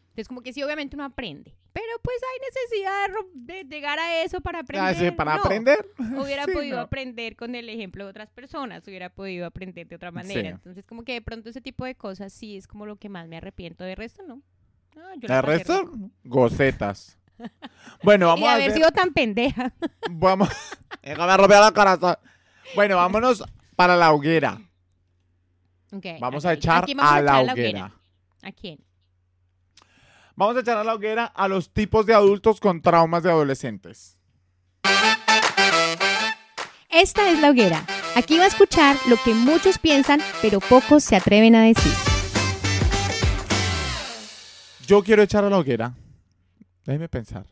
Speaker 2: Entonces como que sí, obviamente uno aprende, pero pues hay necesidad de de, llegar a eso para aprender.
Speaker 1: Ah, sí, para
Speaker 2: No.
Speaker 1: aprender.
Speaker 2: Hubiera
Speaker 1: Sí,
Speaker 2: podido
Speaker 1: no.
Speaker 2: aprender con el ejemplo de otras personas, hubiera podido aprender de otra manera.
Speaker 1: Sí.
Speaker 2: Entonces, como que de pronto ese tipo de cosas sí es como lo que más me arrepiento. De resto, no. Ah, yo
Speaker 1: El resto,
Speaker 2: rico.
Speaker 1: gocetas. Bueno,
Speaker 2: Y
Speaker 1: vamos a
Speaker 2: haber
Speaker 1: hacer...
Speaker 2: sido tan pendeja.
Speaker 1: Vamos... Déjame romper la corazón. Bueno, vámonos para la hoguera.
Speaker 2: Ok,
Speaker 1: Vamos a
Speaker 2: vamos
Speaker 1: a la hoguera.
Speaker 2: ¿A quién?
Speaker 1: Vamos a echar a la hoguera a los tipos de adultos con traumas de adolescentes.
Speaker 2: Esta es la hoguera. Aquí va a escuchar lo que muchos piensan, pero pocos se atreven a decir.
Speaker 1: Yo quiero echar a la hoguera. Déjeme pensar.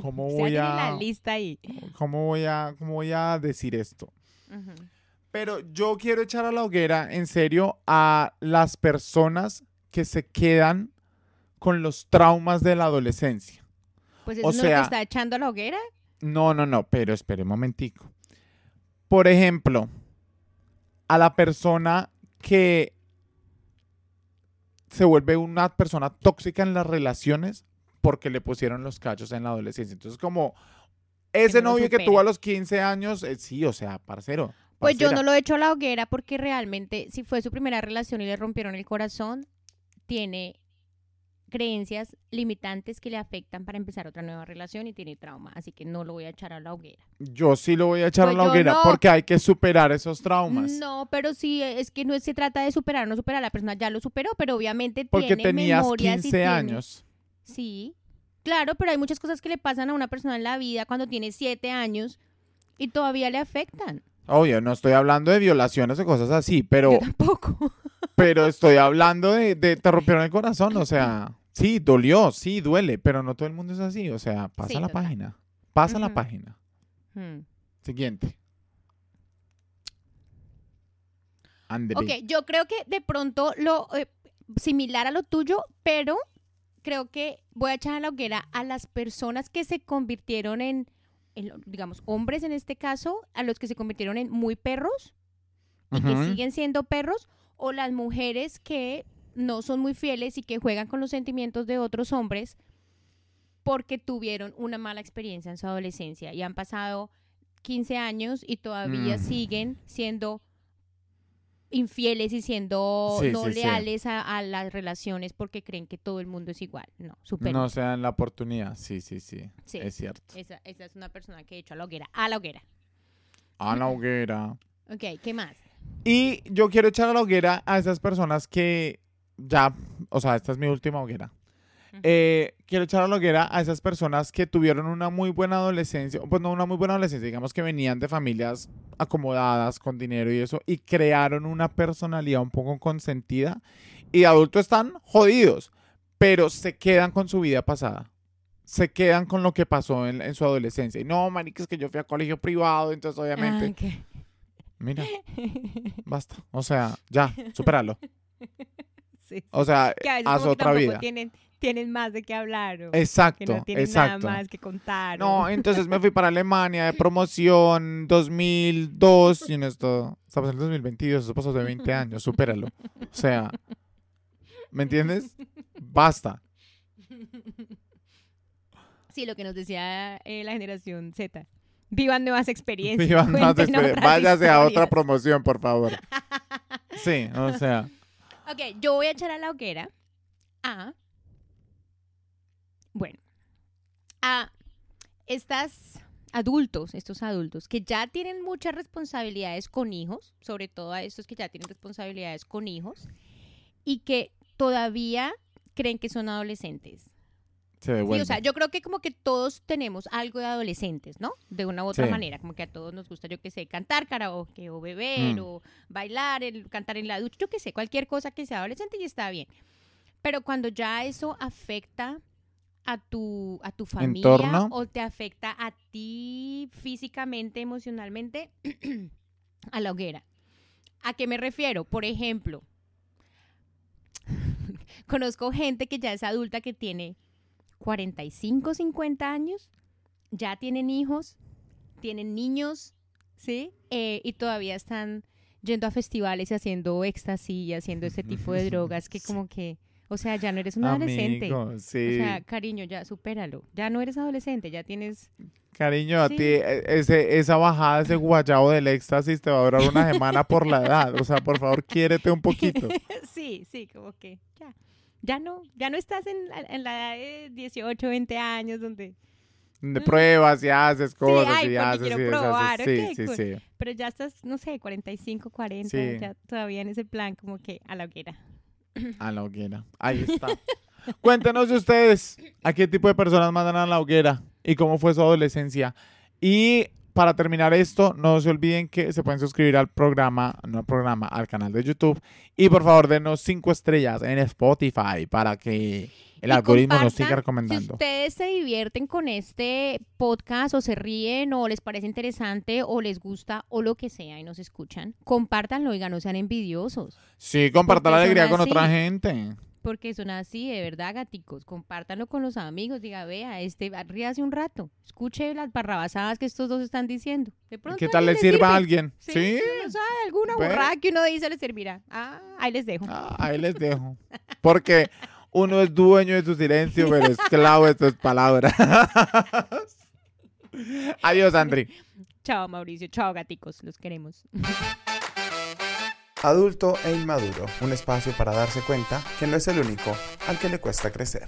Speaker 1: ¿Cómo
Speaker 2: O
Speaker 1: voy a,
Speaker 2: la lista ahí.
Speaker 1: cómo voy a, cómo voy a decir esto? Pero yo quiero echar a la hoguera, en serio, a las personas que se quedan con los traumas de la adolescencia.
Speaker 2: Pues
Speaker 1: O
Speaker 2: eso lo
Speaker 1: sea-
Speaker 2: que está echando a la hoguera.
Speaker 1: No, no, no, pero espere un momentico. Por ejemplo, a la persona que se vuelve una persona tóxica en las relaciones porque le pusieron los cachos en la adolescencia. Entonces, como ese
Speaker 2: no
Speaker 1: novio que tuvo a los 15 años, eh, sí, o sea, parcero.
Speaker 2: Pues yo no lo he hecho a la hoguera porque realmente, si fue su primera relación y le rompieron el corazón, tiene creencias limitantes que le afectan para empezar otra nueva relación y tiene trauma. Así que no lo voy a echar a la hoguera.
Speaker 1: Yo sí lo voy a echar
Speaker 2: Pues
Speaker 1: a la
Speaker 2: yo
Speaker 1: hoguera
Speaker 2: no.
Speaker 1: porque hay que superar esos traumas.
Speaker 2: No, pero sí, es que no se trata de superar o no superar. La persona ya lo superó, pero obviamente
Speaker 1: porque
Speaker 2: tiene
Speaker 1: tenías
Speaker 2: memorias y
Speaker 1: 15
Speaker 2: tiene-
Speaker 1: años.
Speaker 2: Sí, claro, pero hay muchas cosas que le pasan a una persona en la vida cuando tiene siete años y todavía le afectan.
Speaker 1: Obvio, no estoy hablando de violaciones o cosas así, pero...
Speaker 2: Yo tampoco.
Speaker 1: Pero estoy hablando de, de te rompieron el corazón, o sea, sí, dolió, sí, duele, pero no todo el mundo es así, o sea, pasa
Speaker 2: Sí,
Speaker 1: la
Speaker 2: total.
Speaker 1: página, pasa la página.
Speaker 2: Hmm.
Speaker 1: Siguiente.
Speaker 2: Ok, yo creo que de pronto lo eh, similar a lo tuyo, pero creo que voy a echar a la hoguera a las personas que se convirtieron en, en digamos, hombres en este caso, a los que se convirtieron en muy perros y que siguen siendo perros, o las mujeres que no son muy fieles y que juegan con los sentimientos de otros hombres porque tuvieron una mala experiencia en su adolescencia y han pasado 15 años y todavía
Speaker 1: Mm.
Speaker 2: siguen siendo infieles y siendo
Speaker 1: Sí,
Speaker 2: no
Speaker 1: sí, sí.
Speaker 2: leales a, a las relaciones porque creen que todo el mundo es igual. No, súper.
Speaker 1: No se dan la oportunidad. Sí, sí, sí.
Speaker 2: Sí.
Speaker 1: Es cierto.
Speaker 2: Esa, esa es una persona que he hecho a la hoguera. A la hoguera.
Speaker 1: A la hoguera.
Speaker 2: Ok, ¿qué más?
Speaker 1: Y yo quiero echar a la hoguera a esas personas que ya, o sea, esta es mi última hoguera. Eh, quiero echar a la hoguera a esas personas que tuvieron una muy buena adolescencia, pues no una muy buena adolescencia, digamos que venían de familias acomodadas, con dinero y eso, y crearon una personalidad un poco consentida y de adultos están jodidos, pero se quedan con su vida pasada. Se quedan con lo que pasó en, en su adolescencia. Y no, marica, es que yo fui a colegio privado, entonces obviamente...
Speaker 2: Ah, ok.
Speaker 1: Mira, basta. O sea, ya, supéralo.
Speaker 2: Sí.
Speaker 1: O sea,
Speaker 2: Que
Speaker 1: haz
Speaker 2: que
Speaker 1: otra vida.
Speaker 2: Tienen, tienen más de qué hablar o que
Speaker 1: Exacto,
Speaker 2: no tienen
Speaker 1: exacto.
Speaker 2: nada más que contar.
Speaker 1: No, entonces me fui para Alemania de promoción 2002 y en esto estamos en el 2022, eso pasó de 20 años, supéralo. O sea, ¿me entiendes? Basta.
Speaker 2: Sí, lo que nos decía eh, la generación Z. Vivan nuevas experiencias.
Speaker 1: Vivan más
Speaker 2: cuenten
Speaker 1: exper-
Speaker 2: otras
Speaker 1: Váyase a otra promoción, por favor. Sí, o sea,
Speaker 2: Ok, yo voy a echar a la hoguera a. Bueno, a estas adultos, estos adultos que ya tienen muchas responsabilidades con hijos, sobre todo a estos que ya tienen responsabilidades con hijos y que todavía creen que son adolescentes.
Speaker 1: se
Speaker 2: Sí, o sea, yo creo que como que todos tenemos algo de adolescentes, ¿no? De una u otra
Speaker 1: Sí.
Speaker 2: manera, como que a todos nos gusta, yo qué sé, cantar karaoke o beber
Speaker 1: Mm.
Speaker 2: o bailar, el, cantar en la ducha, yo qué sé, cualquier cosa que sea adolescente y está bien. Pero cuando ya eso afecta a tu, a tu familia
Speaker 1: Entorno.
Speaker 2: o te afecta a ti físicamente, emocionalmente, a la hoguera. ¿A qué me refiero? Por ejemplo, conozco gente que ya es adulta que tiene 45, 50 años, ya tienen hijos, tienen niños, ¿sí? Eh, y todavía están yendo a festivales y haciendo éxtasis y haciendo ese tipo de drogas que como que, o sea, ya no eres un adolescente.
Speaker 1: Amigo, sí.
Speaker 2: O sea, cariño, ya supéralo. Ya no eres adolescente, ya tienes...
Speaker 1: Cariño, a ti eh, ese, esa bajada, ese guayabo del éxtasis te va a durar una semana por la edad. O sea, por favor, quiérete un poquito.
Speaker 2: sí, sí, como que ya. Ya no, ya no estás en la, en la edad de 18, 20 años donde...
Speaker 1: De pruebas y haces cosas
Speaker 2: ay,
Speaker 1: y haces
Speaker 2: quiero
Speaker 1: y Sí, sí, sí.
Speaker 2: Pero ya estás, no sé, 45, 40,
Speaker 1: Sí.
Speaker 2: ya todavía en ese plan como que a la hoguera.
Speaker 1: A la hoguera. Ahí está. Cuéntenos de ustedes a qué tipo de personas mandan a la hoguera y cómo fue su adolescencia. Y para terminar esto, no se olviden que se pueden suscribir al programa, no al programa, al canal de YouTube. Y por favor, denos cinco estrellas en Spotify para que el algoritmo nos
Speaker 2: compartan,
Speaker 1: siga
Speaker 2: Si
Speaker 1: recomendando.
Speaker 2: ustedes se divierten con este podcast o se ríen o les parece interesante o les gusta o lo que sea y nos escuchan, compártanlo, oigan, no sean envidiosos.
Speaker 1: Sí, compartan la alegría con
Speaker 2: así.
Speaker 1: otra gente.
Speaker 2: Porque son así, de verdad, gaticos. Compártanlo con los amigos. Diga, vea, este, ríase un rato. Escuche las barrabasadas que estos dos están diciendo. De pronto
Speaker 1: ¿Qué tal le sirva a alguien?
Speaker 2: Sí,
Speaker 1: Sí.
Speaker 2: sabe, alguna burrada que uno dice le servirá. Ah, ahí les dejo.
Speaker 1: Ah, ahí les dejo. Porque uno es dueño de su silencio, pero esclavo de tus palabras. Adiós, Andri.
Speaker 2: Chao, Mauricio. Chao, gaticos. Los queremos.
Speaker 3: Adulto e inmaduro, un espacio para darse cuenta que no es el único al que le cuesta crecer.